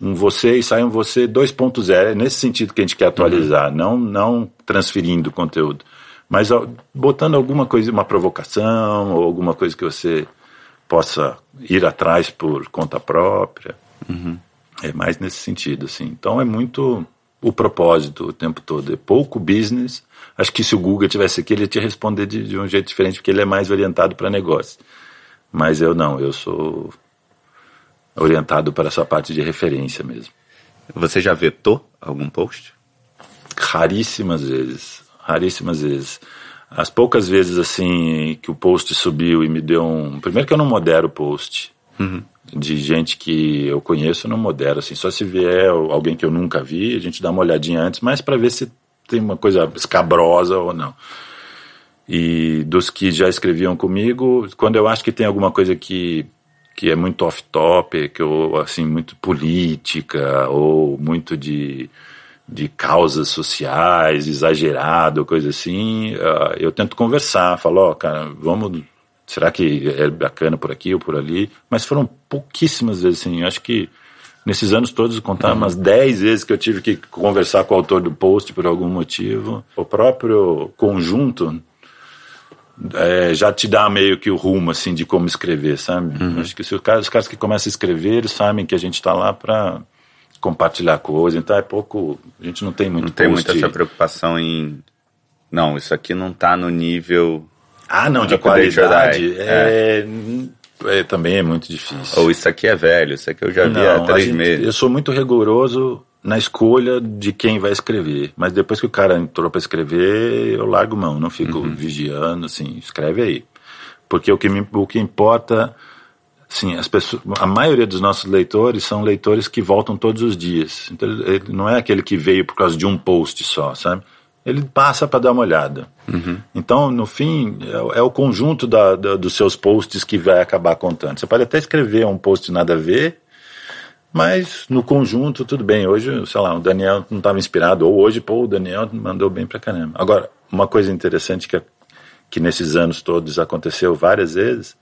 um você e sai um você 2.0, é nesse sentido que a gente quer atualizar, uhum. não, não transferindo conteúdo. Mas botando alguma coisa, uma provocação, ou alguma coisa que você possa ir atrás por conta própria. Uhum. É mais nesse sentido, assim. Então é muito o propósito o tempo todo. É pouco business. Acho que se o Google tivesse aqui, ele ia te responder de, de um jeito diferente, porque ele é mais orientado para negócio. Mas eu não, eu sou orientado para essa parte de referência mesmo. Você já vetou algum post? Raríssimas vezes raríssimas vezes. As poucas vezes assim que o post subiu e me deu um. Primeiro que eu não modero o post. Uhum. De gente que eu conheço, eu não modero. Assim, só se vier alguém que eu nunca vi, a gente dá uma olhadinha antes, mas para ver se tem uma coisa escabrosa ou não. E dos que já escreviam comigo, quando eu acho que tem alguma coisa que, que é muito off-topic, ou assim, muito política, ou muito de de causas sociais, exagerado, coisa assim, uh, eu tento conversar, falo, ó, oh, cara, vamos, será que é bacana por aqui ou por ali? Mas foram pouquíssimas vezes, assim, acho que nesses anos todos, contar uhum. umas 10 vezes que eu tive que conversar com o autor do post por algum motivo. O próprio conjunto é, já te dá meio que o rumo, assim, de como escrever, sabe? Uhum. Acho que se os caras, os caras que começam a escrever, eles sabem que a gente está lá para compartilhar coisa, então é pouco, a gente não tem muito Não tem muita essa preocupação em não, isso aqui não está no nível Ah, não, de qualidade. É, é. é, também é muito difícil. Ou isso aqui é velho, isso aqui eu já vi não, há três gente, meses. Eu sou muito rigoroso na escolha de quem vai escrever. Mas depois que o cara entrou para escrever, eu largo mão, não fico uhum. vigiando, assim, escreve aí. Porque o que, me, o que importa Sim, as pessoas, a maioria dos nossos leitores são leitores que voltam todos os dias. Então, ele não é aquele que veio por causa de um post só, sabe? Ele passa para dar uma olhada. Uhum. Então, no fim, é, é o conjunto da, da, dos seus posts que vai acabar contando. Você pode até escrever um post nada a ver, mas no conjunto, tudo bem. Hoje, sei lá, o Daniel não estava inspirado, ou hoje, pô, o Daniel mandou bem para caramba. Agora, uma coisa interessante que, que nesses anos todos aconteceu várias vezes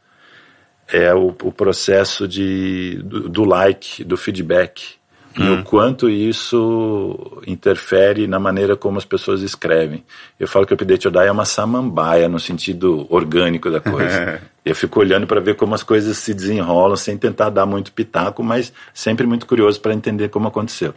é o, o processo de, do, do, like, do feedback, hum. e o quanto isso interfere na maneira como as pessoas escrevem. Eu falo que o Update or Die é uma samambaia no sentido orgânico da coisa. eu fico olhando para ver como as coisas se desenrolam, sem tentar dar muito pitaco, mas sempre muito curioso para entender como aconteceu.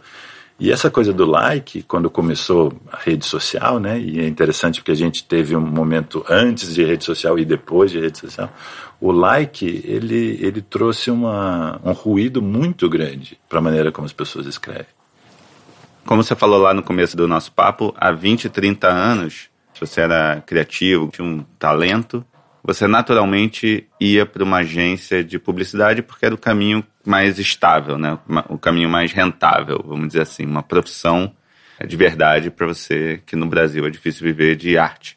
E essa coisa do like, quando começou a rede social, né? E é interessante porque a gente teve um momento antes de rede social e depois de rede social. O like, ele, ele trouxe uma, um ruído muito grande para a maneira como as pessoas escrevem. Como você falou lá no começo do nosso papo, há 20, 30 anos, você era criativo, tinha um talento, você naturalmente ia para uma agência de publicidade porque era o caminho mais estável, né? o caminho mais rentável, vamos dizer assim, uma profissão de verdade para você que no Brasil é difícil viver de arte.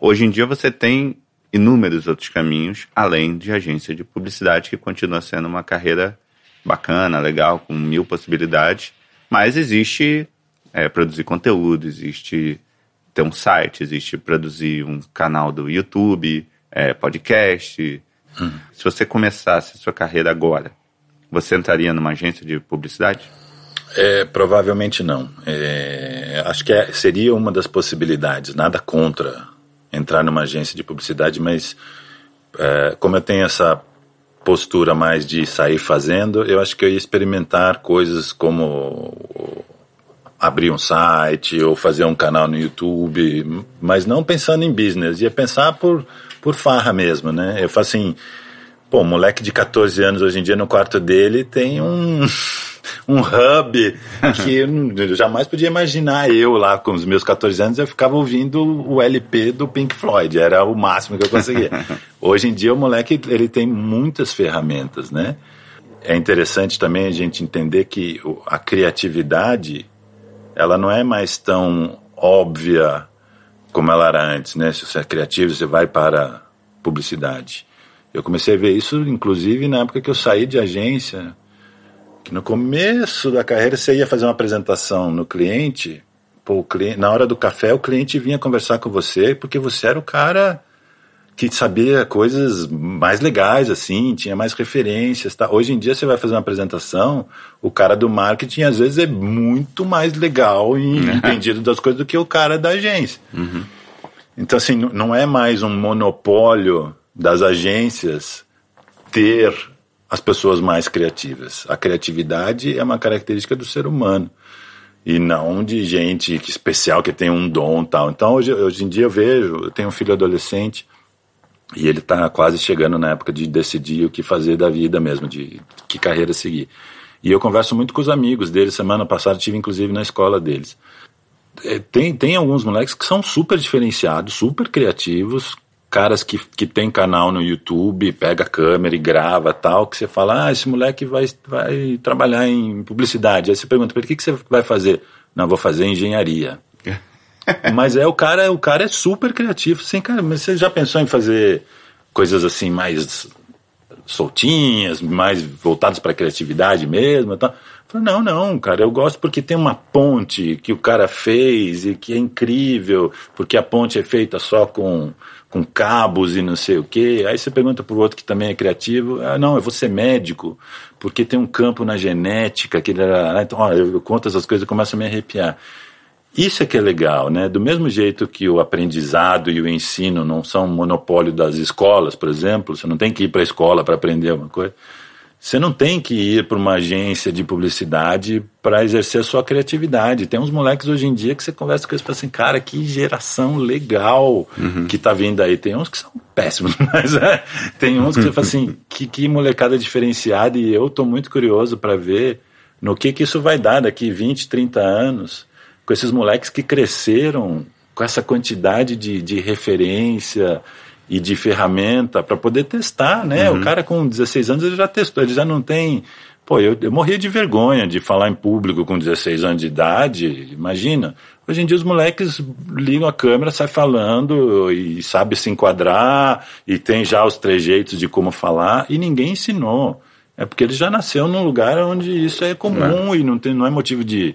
Hoje em dia você tem inúmeros outros caminhos além de agência de publicidade que continua sendo uma carreira bacana, legal, com mil possibilidades, mas existe é, produzir conteúdo, existe ter um site, existe produzir um canal do YouTube, é, podcast. Hum. Se você começasse a sua carreira agora, você entraria numa agência de publicidade? É, provavelmente não. É, acho que é, seria uma das possibilidades. Nada contra entrar numa agência de publicidade, mas é, como eu tenho essa postura mais de sair fazendo, eu acho que eu ia experimentar coisas como abrir um site ou fazer um canal no YouTube, mas não pensando em business, ia pensar por por farra mesmo, né? Eu falo assim, pô, um moleque de 14 anos hoje em dia no quarto dele tem um, um hub que eu jamais podia imaginar eu lá com os meus 14 anos, eu ficava ouvindo o LP do Pink Floyd, era o máximo que eu conseguia. hoje em dia o moleque, ele tem muitas ferramentas, né? É interessante também a gente entender que a criatividade, ela não é mais tão óbvia como ela era antes, né? Se você é criativo, você vai para publicidade. Eu comecei a ver isso, inclusive, na época que eu saí de agência, que no começo da carreira você ia fazer uma apresentação no cliente, pô, cliente, na hora do café o cliente vinha conversar com você porque você era o cara que sabia coisas mais legais, assim, tinha mais referências. Tá? Hoje em dia você vai fazer uma apresentação, o cara do marketing às vezes é muito mais legal e entendido das coisas do que o cara da agência. Uhum. Então, assim, não é mais um monopólio das agências ter as pessoas mais criativas. A criatividade é uma característica do ser humano e não de gente especial que tem um dom tal. Então, hoje, hoje em dia eu vejo, eu tenho um filho adolescente e ele está quase chegando na época de decidir o que fazer da vida mesmo, de que carreira seguir. E eu converso muito com os amigos dele. Semana passada tive inclusive na escola deles. É, tem, tem alguns moleques que são super diferenciados, super criativos, caras que, que tem canal no YouTube, pega a câmera e grava tal, que você fala, ah, esse moleque vai, vai trabalhar em publicidade. Aí você pergunta, para que, que você vai fazer? Não, vou fazer engenharia. Mas é o cara, o cara é super criativo, assim, cara, mas você já pensou em fazer coisas assim mais soltinhas, mais voltadas para criatividade mesmo, tal? Falei, não, não, cara, eu gosto porque tem uma ponte que o cara fez e que é incrível, porque a ponte é feita só com, com cabos e não sei o quê. Aí você pergunta para o outro que também é criativo, ah, não, eu vou ser médico, porque tem um campo na genética que. Então, ó, eu conto essas coisas e começo a me arrepiar. Isso é que é legal, né? Do mesmo jeito que o aprendizado e o ensino não são monopólio das escolas, por exemplo, você não tem que ir para a escola para aprender alguma coisa. Você não tem que ir para uma agência de publicidade para exercer a sua criatividade. Tem uns moleques hoje em dia que você conversa com eles e fala assim, cara, que geração legal uhum. que tá vindo aí. Tem uns que são péssimos, mas é, tem uns que você fala assim, que, que molecada diferenciada e eu tô muito curioso para ver no que que isso vai dar daqui 20, 30 anos com esses moleques que cresceram com essa quantidade de, de referência e de ferramenta para poder testar, né? Uhum. O cara com 16 anos ele já testou, ele já não tem. Pô, eu, eu morria de vergonha de falar em público com 16 anos de idade, imagina. Hoje em dia os moleques ligam a câmera, sai falando e sabe se enquadrar e tem já os trejeitos de como falar e ninguém ensinou. É porque ele já nasceu num lugar onde isso é comum é. e não, tem, não é motivo de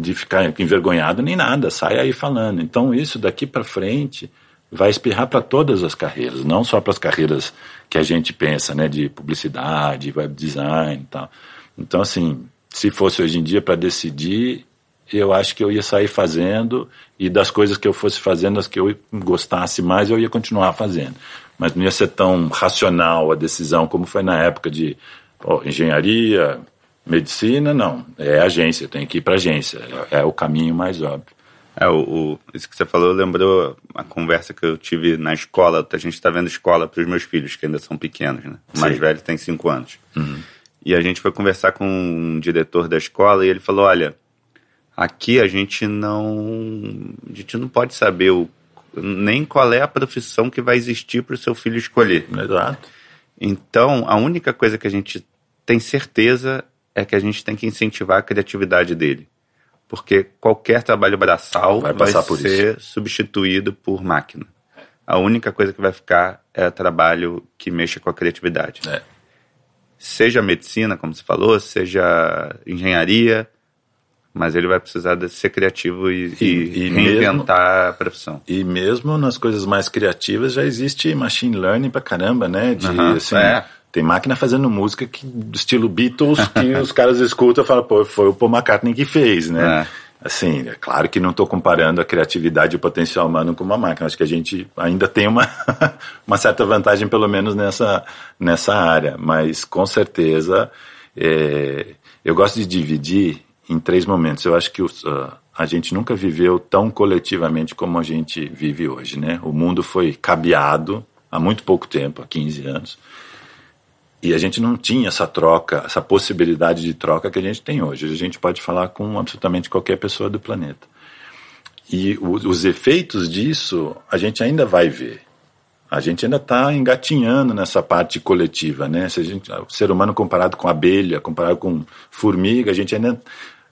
de ficar envergonhado nem nada, sai aí falando. Então isso daqui para frente vai espirrar para todas as carreiras, não só para as carreiras que a gente pensa, né, de publicidade, web design e tal. Então assim, se fosse hoje em dia para decidir, eu acho que eu ia sair fazendo e das coisas que eu fosse fazendo, as que eu gostasse mais, eu ia continuar fazendo. Mas não ia ser tão racional a decisão como foi na época de engenharia, Medicina, não. É agência, tenho que ir para agência. É, é, o caminho mais óbvio. É, o, o, isso que você falou lembrou a conversa que eu tive na escola. A gente está vendo escola para os meus filhos, que ainda são pequenos, né? O mais Sim. velho tem cinco anos. Uhum. E a gente foi conversar com um diretor da escola e ele falou: olha, aqui a gente não. A gente não pode saber o, nem qual é a profissão que vai existir para o seu filho escolher. Exato. Então, a única coisa que a gente tem certeza é que a gente tem que incentivar a criatividade dele. Porque qualquer trabalho braçal vai, vai ser isso. substituído por máquina. A única coisa que vai ficar é trabalho que mexa com a criatividade. É. Seja medicina, como você falou, seja engenharia, mas ele vai precisar de ser criativo e, e, e reinventar mesmo, a profissão. E mesmo nas coisas mais criativas já existe machine learning pra caramba, né? De, assim, é. Tem máquina fazendo música que, estilo Beatles que os caras escutam e falam, pô, foi o Paul McCartney que fez, né? É. Assim, é claro que não estou comparando a criatividade e o potencial humano com uma máquina. Acho que a gente ainda tem uma, uma certa vantagem, pelo menos nessa, nessa área. Mas, com certeza, é, eu gosto de dividir em três momentos. Eu acho que uh, a gente nunca viveu tão coletivamente como a gente vive hoje, né? O mundo foi cabeado há muito pouco tempo, há 15 anos e a gente não tinha essa troca, essa possibilidade de troca que a gente tem hoje. A gente pode falar com absolutamente qualquer pessoa do planeta. E os efeitos disso a gente ainda vai ver. A gente ainda está engatinhando nessa parte coletiva, né? Se a gente, o ser humano comparado com abelha, comparado com formiga, a gente ainda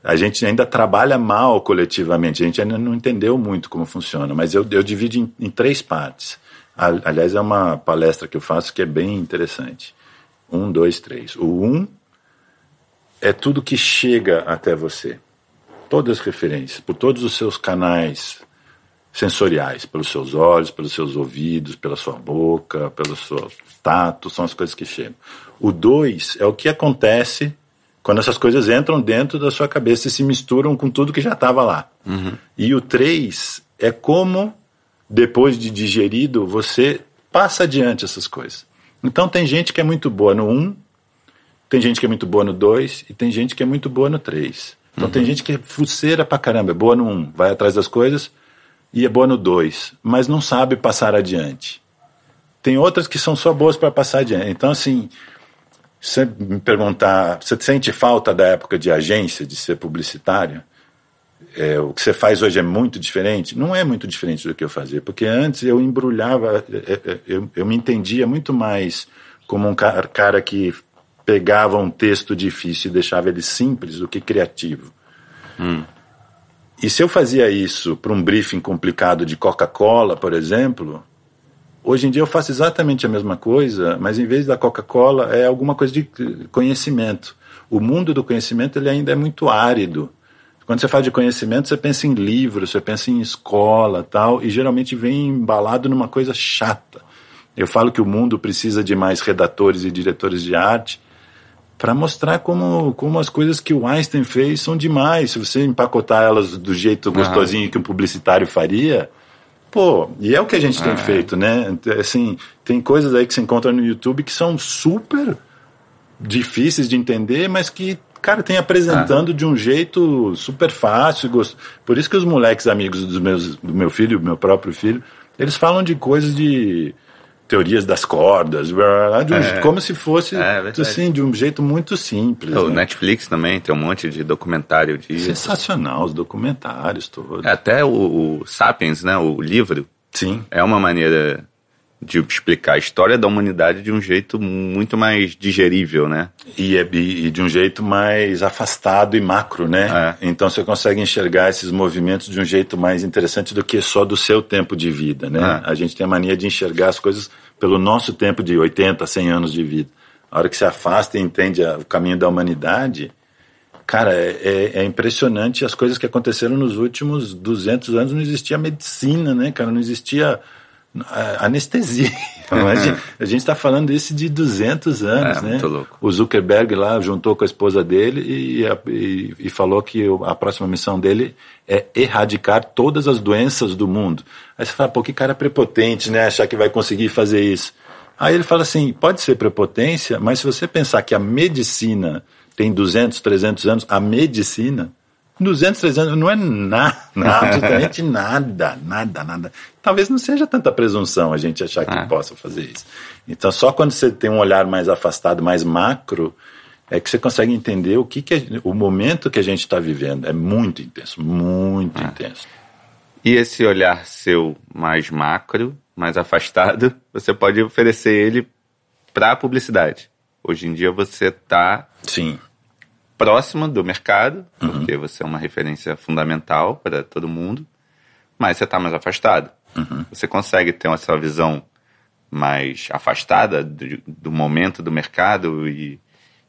a gente ainda trabalha mal coletivamente. A gente ainda não entendeu muito como funciona. Mas eu, eu divido em, em três partes. Aliás, é uma palestra que eu faço que é bem interessante. Um, dois, três. O um é tudo que chega até você. Todas as referências, por todos os seus canais sensoriais, pelos seus olhos, pelos seus ouvidos, pela sua boca, pelo seu tato, são as coisas que chegam. O dois é o que acontece quando essas coisas entram dentro da sua cabeça e se misturam com tudo que já estava lá. Uhum. E o três é como, depois de digerido, você passa adiante essas coisas. Então tem gente que é muito boa no 1, um, tem gente que é muito boa no 2 e tem gente que é muito boa no 3. Então uhum. tem gente que é fuceira pra caramba, é boa no 1, um, vai atrás das coisas e é boa no 2, mas não sabe passar adiante. Tem outras que são só boas para passar adiante. Então, assim, você me perguntar, você sente falta da época de agência, de ser publicitário? É, o que você faz hoje é muito diferente? Não é muito diferente do que eu fazia, porque antes eu embrulhava, é, é, eu, eu me entendia muito mais como um cara que pegava um texto difícil e deixava ele simples do que criativo. Hum. E se eu fazia isso para um briefing complicado de Coca-Cola, por exemplo, hoje em dia eu faço exatamente a mesma coisa, mas em vez da Coca-Cola é alguma coisa de conhecimento. O mundo do conhecimento ele ainda é muito árido. Quando você fala de conhecimento, você pensa em livros, você pensa em escola tal, e geralmente vem embalado numa coisa chata. Eu falo que o mundo precisa de mais redatores e diretores de arte para mostrar como, como as coisas que o Einstein fez são demais. Se você empacotar elas do jeito gostosinho que um publicitário faria, pô, e é o que a gente tem feito, né? Assim, tem coisas aí que você encontra no YouTube que são super difíceis de entender, mas que cara, tem apresentando ah. de um jeito super fácil. Gost... Por isso que os moleques amigos dos meus, do meu filho, do meu próprio filho, eles falam de coisas de teorias das cordas, de um, é. como se fosse é, assim, de um jeito muito simples. O né? Netflix também tem um monte de documentário disso. Sensacional, os documentários todos. É, até o, o Sapiens, né, o livro, Sim. é uma maneira de explicar a história da humanidade de um jeito muito mais digerível, né? E, é, e de um jeito mais afastado e macro, né? É. Então você consegue enxergar esses movimentos de um jeito mais interessante do que só do seu tempo de vida, né? É. A gente tem a mania de enxergar as coisas pelo nosso tempo de 80, 100 anos de vida. A hora que se afasta e entende o caminho da humanidade, cara, é, é, é impressionante as coisas que aconteceram nos últimos 200 anos. Não existia medicina, né, cara? Não existia anestesia. a gente está falando isso de 200 anos, é, né? O Zuckerberg lá juntou com a esposa dele e, e, e, falou que a próxima missão dele é erradicar todas as doenças do mundo. Aí você fala, pô, que cara prepotente, né? Achar que vai conseguir fazer isso. Aí ele fala assim: pode ser prepotência, mas se você pensar que a medicina tem 200, 300 anos. A medicina, 200, 300 anos, não é nada, absolutamente nada, nada, nada. Talvez não seja tanta presunção a gente achar que ah. possa fazer isso. Então, só quando você tem um olhar mais afastado, mais macro, é que você consegue entender o que, que é, o momento que a gente está vivendo. É muito intenso, muito ah. intenso. E esse olhar seu mais macro, mais afastado, você pode oferecer ele para a publicidade. Hoje em dia você está sim próximo do mercado, uhum. porque você é uma referência fundamental para todo mundo, mas você está mais afastado. Uhum. Você consegue ter essa visão mais afastada do, do, momento do mercado e,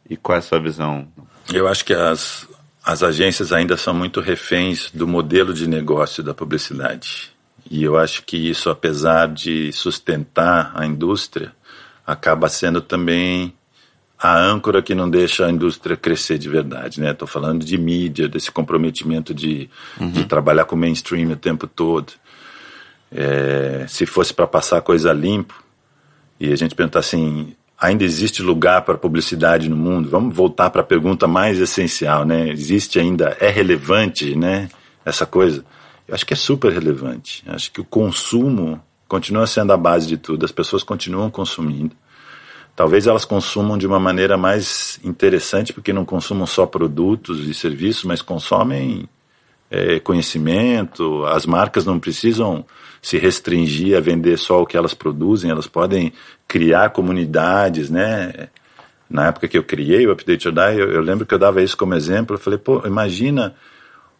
e qual é a sua visão? Eu acho que as, as agências ainda são muito reféns do modelo de negócio da publicidade. E eu acho que isso, apesar de sustentar a indústria, acaba sendo também a âncora que não deixa a indústria crescer de verdade, né? Estou falando de mídia, desse comprometimento de, uhum. de trabalhar com o mainstream o tempo todo. É, se fosse para passar coisa limpo, e a gente perguntar assim, ainda existe lugar para publicidade no mundo? Vamos voltar para a pergunta mais essencial, né? Existe ainda, é relevante, né? Essa coisa. Eu acho que é super relevante. Eu acho que o consumo continua sendo a base de tudo. As pessoas continuam consumindo. Talvez elas consumam de uma maneira mais interessante, porque não consumam só produtos e serviços, mas consomem é, conhecimento. As marcas não precisam se restringir a vender só o que elas produzem, elas podem criar comunidades, né? Na época que eu criei o Update or Die, eu, eu lembro que eu dava isso como exemplo. Eu falei, pô, imagina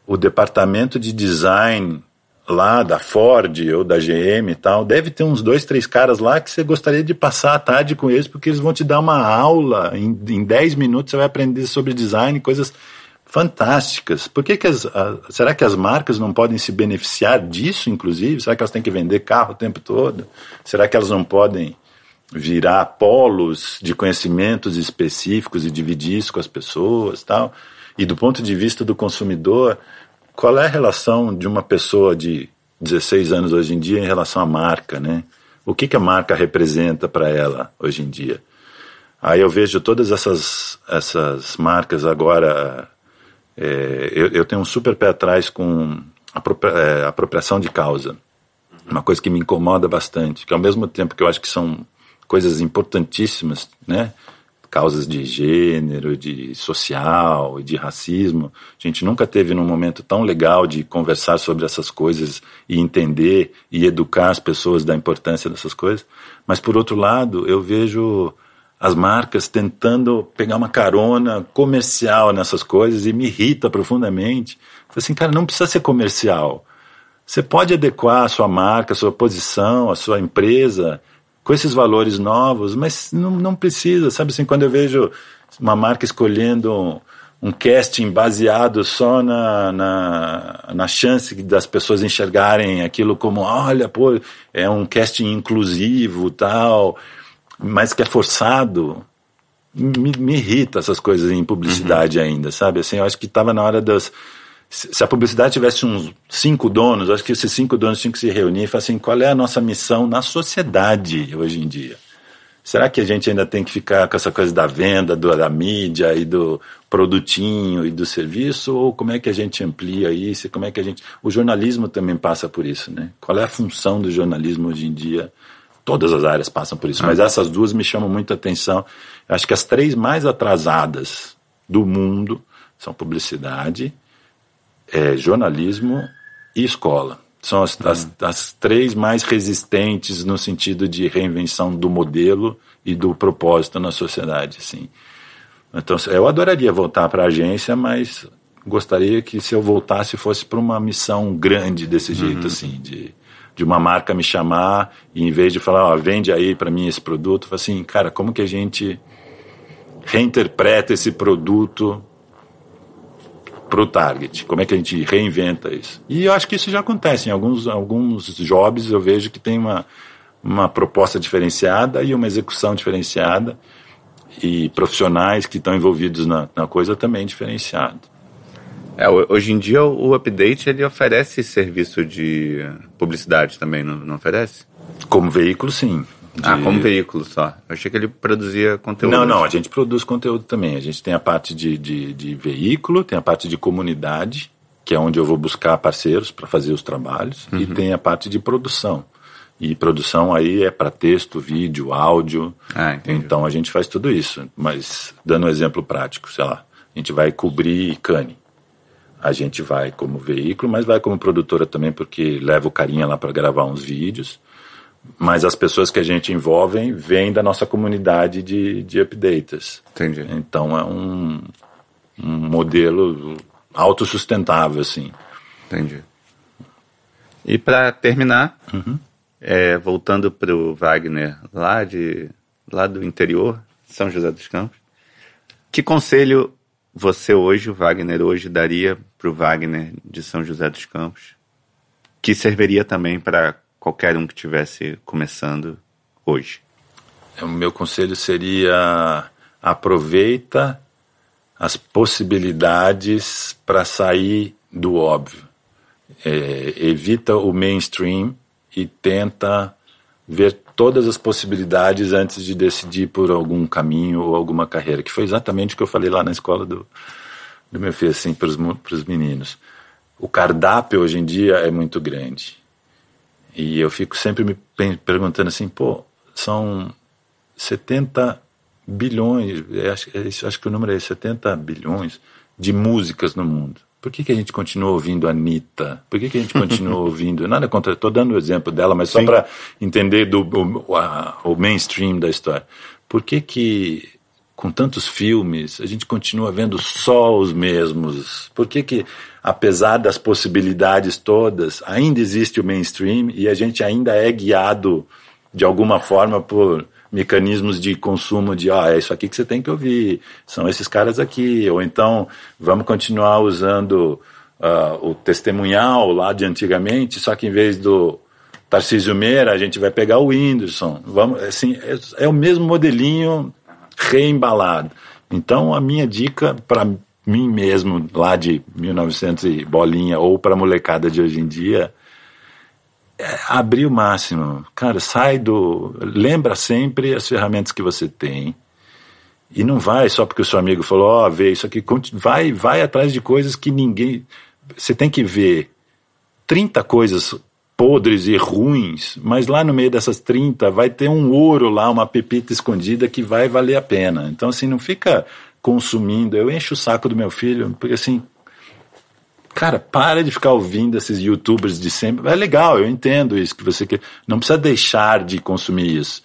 o departamento de design lá da Ford ou da GM e tal, deve ter uns dois, três caras lá que você gostaria de passar a tarde com eles, porque eles vão te dar uma aula, em, em 10 minutos você vai aprender sobre design, coisas fantásticas. Por que, que as, a, será que as marcas não podem se beneficiar disso, inclusive? Será que elas têm que vender carro o tempo todo? Será que elas não podem virar polos de conhecimentos específicos e dividir isso com as pessoas tal? E do ponto de vista do consumidor, qual é a relação de uma pessoa de 16 anos hoje em dia em relação à marca, né? O que, que a marca representa para ela hoje em dia? Aí eu vejo todas essas, essas marcas agora. É, eu, eu, tenho um super pé atrás com apropria, é, apropriação de causa. Uma coisa que me incomoda bastante, que ao mesmo tempo que eu acho que são coisas importantíssimas, né? Causas de gênero, de social, de racismo. A gente nunca teve num momento tão legal de conversar sobre essas coisas e entender e educar as pessoas da importância dessas coisas. Mas por outro lado, eu vejo as marcas tentando pegar uma carona comercial nessas coisas e me irrita profundamente. Falei assim, cara, não precisa ser comercial. Você pode adequar a sua marca, a sua posição, a sua empresa com esses valores novos, mas não, não precisa, sabe assim, quando eu vejo uma marca escolhendo um, um casting baseado só na, na, na, chance das pessoas enxergarem aquilo como, olha, pô, é um casting inclusivo tal, mas que é forçado, me, me irrita essas coisas em publicidade uhum. ainda, sabe? Assim, eu acho que estava na hora das se a publicidade tivesse uns cinco donos, acho que esses cinco donos tinham que se reunir e falar assim: qual é a nossa missão na sociedade hoje em dia? Será que a gente ainda tem que ficar com essa coisa da venda, do, da mídia e do produtinho e do serviço? Ou como é que a gente amplia isso? Como é que a gente. O jornalismo também passa por isso, né? Qual é a função do jornalismo hoje em dia? Todas as áreas passam por isso, mas essas duas me chamam muita atenção. acho que as três mais atrasadas do mundo são publicidade, é, jornalismo e escola. São as, as, uhum. as, três mais resistentes no sentido de reinvenção do modelo e do propósito na sociedade. Assim. Então, eu adoraria voltar para a agência, mas gostaria que se eu voltasse fosse para uma missão grande desse jeito, uhum. assim, de, de uma marca me chamar e em vez de falar, ó, vende aí para mim esse produto, assim, cara, como que a gente reinterpreta esse produto para o target. Como é que a gente reinventa isso? E eu acho que isso já acontece. Em alguns, alguns jobs eu vejo que tem uma, uma proposta diferenciada e uma execução diferenciada e profissionais que estão envolvidos na, na coisa também diferenciado. É, hoje em dia o Update ele oferece serviço de publicidade também, não, não oferece? Como veículo, sim. De... Ah, como veículo só. Eu achei que ele produzia conteúdo. Não, não, a gente produz conteúdo também. A gente tem a parte de, de, de veículo, tem a parte de comunidade, que é onde eu vou buscar parceiros para fazer os trabalhos, uhum. e tem a parte de produção. E produção aí é para texto, vídeo, áudio. Ah, então a gente faz tudo isso. Mas, dando um exemplo prático, sei lá, a gente vai cobrir cane. A gente vai como veículo, mas vai como produtora também, porque leva o carinha lá para gravar uns vídeos mas as pessoas que a gente envolve vêm da nossa comunidade de, de updaters. Entendi. Então é um, um modelo autossustentável, assim. Entendi. E para terminar, uhum. é, voltando para o Wagner lá, de, lá do interior, São José dos Campos, que conselho você hoje, o Wagner hoje, daria para o Wagner de São José dos Campos, que serviria também para qualquer um que estivesse começando hoje? O meu conselho seria aproveita as possibilidades para sair do óbvio. É, evita o mainstream e tenta ver todas as possibilidades antes de decidir por algum caminho ou alguma carreira, que foi exatamente o que eu falei lá na escola do, do meu filho, assim, para os meninos. O cardápio hoje em dia é muito grande. E eu fico sempre me perguntando assim, pô, são 70 bilhões, acho, é acho que o número é 70 bilhões de músicas no mundo. Por que, que a gente continua ouvindo a Anitta? Por que, que a gente continua ouvindo? Nada contra, estou dando o exemplo dela, mas só para entender do, o, a, o mainstream da história. Por que, que, com tantos filmes, a gente continua vendo só os mesmos? Por que, que apesar das possibilidades todas, ainda existe o mainstream e a gente ainda é guiado de alguma forma por mecanismos de consumo de, ah, é isso aqui que você tem que ouvir, são esses caras aqui, ou então vamos continuar usando uh, o testemunhal lá de antigamente, só que em vez do Tarcísio Meira, a gente vai pegar o Whindersson, vamos, assim, é, é o mesmo modelinho reembalado. Então, a minha dica mim mesmo, lá de 1900 e bolinha, ou para a molecada de hoje em dia, é abrir o máximo. Cara, sai do. Lembra sempre as ferramentas que você tem. E não vai só porque o seu amigo falou, ó, oh, vê isso aqui. Vai, vai atrás de coisas que ninguém. Você tem que ver 30 coisas podres e ruins, mas lá no meio dessas 30 vai ter um ouro lá, uma pepita escondida que vai valer a pena. Então, assim, não fica consumindo. Eu encho o saco do meu filho, porque assim, cara, para de ficar ouvindo esses youtubers de sempre. É legal, eu entendo isso que você quer. Não precisa deixar de consumir isso.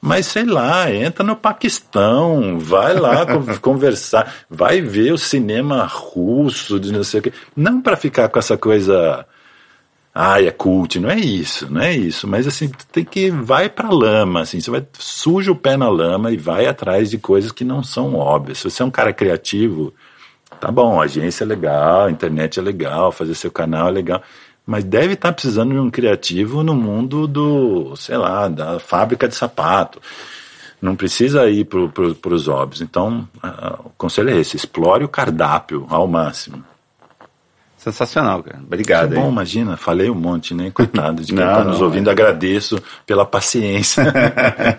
Mas sei lá, entra no Paquistão, vai lá conversar, vai ver o cinema russo, de não sei o quê. Não para ficar com essa coisa ai, é cult, não é isso, não é isso, mas assim, tem que, vai pra lama, assim, você vai, suja o pé na lama e vai atrás de coisas que não são óbvias. Se você é um cara criativo, tá bom, agência é legal, internet é legal, fazer seu canal é legal, mas deve estar tá precisando de um criativo no mundo do, sei lá, da fábrica de sapato. Não precisa ir para pro, os óbvios. Então, o conselho é esse: explore o cardápio ao máximo. Sensacional, cara. Obrigado. Que bom, imagina, falei um monte, né? Coitado de quem está nos ouvindo, é... agradeço pela paciência.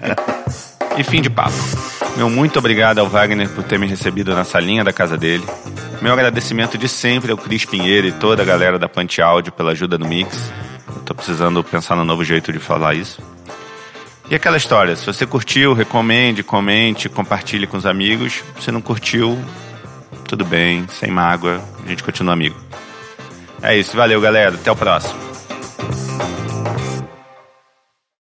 e fim de papo. Meu muito obrigado ao Wagner por ter me recebido na salinha da casa dele. Meu agradecimento de sempre ao Cris Pinheiro e toda a galera da Pante Áudio pela ajuda no mix. Eu tô precisando pensar no novo jeito de falar isso. E aquela história, se você curtiu, recomende, comente, compartilhe com os amigos. Se não curtiu, tudo bem, sem mágoa, a gente continua amigo. É isso, valeu galera, até o próximo.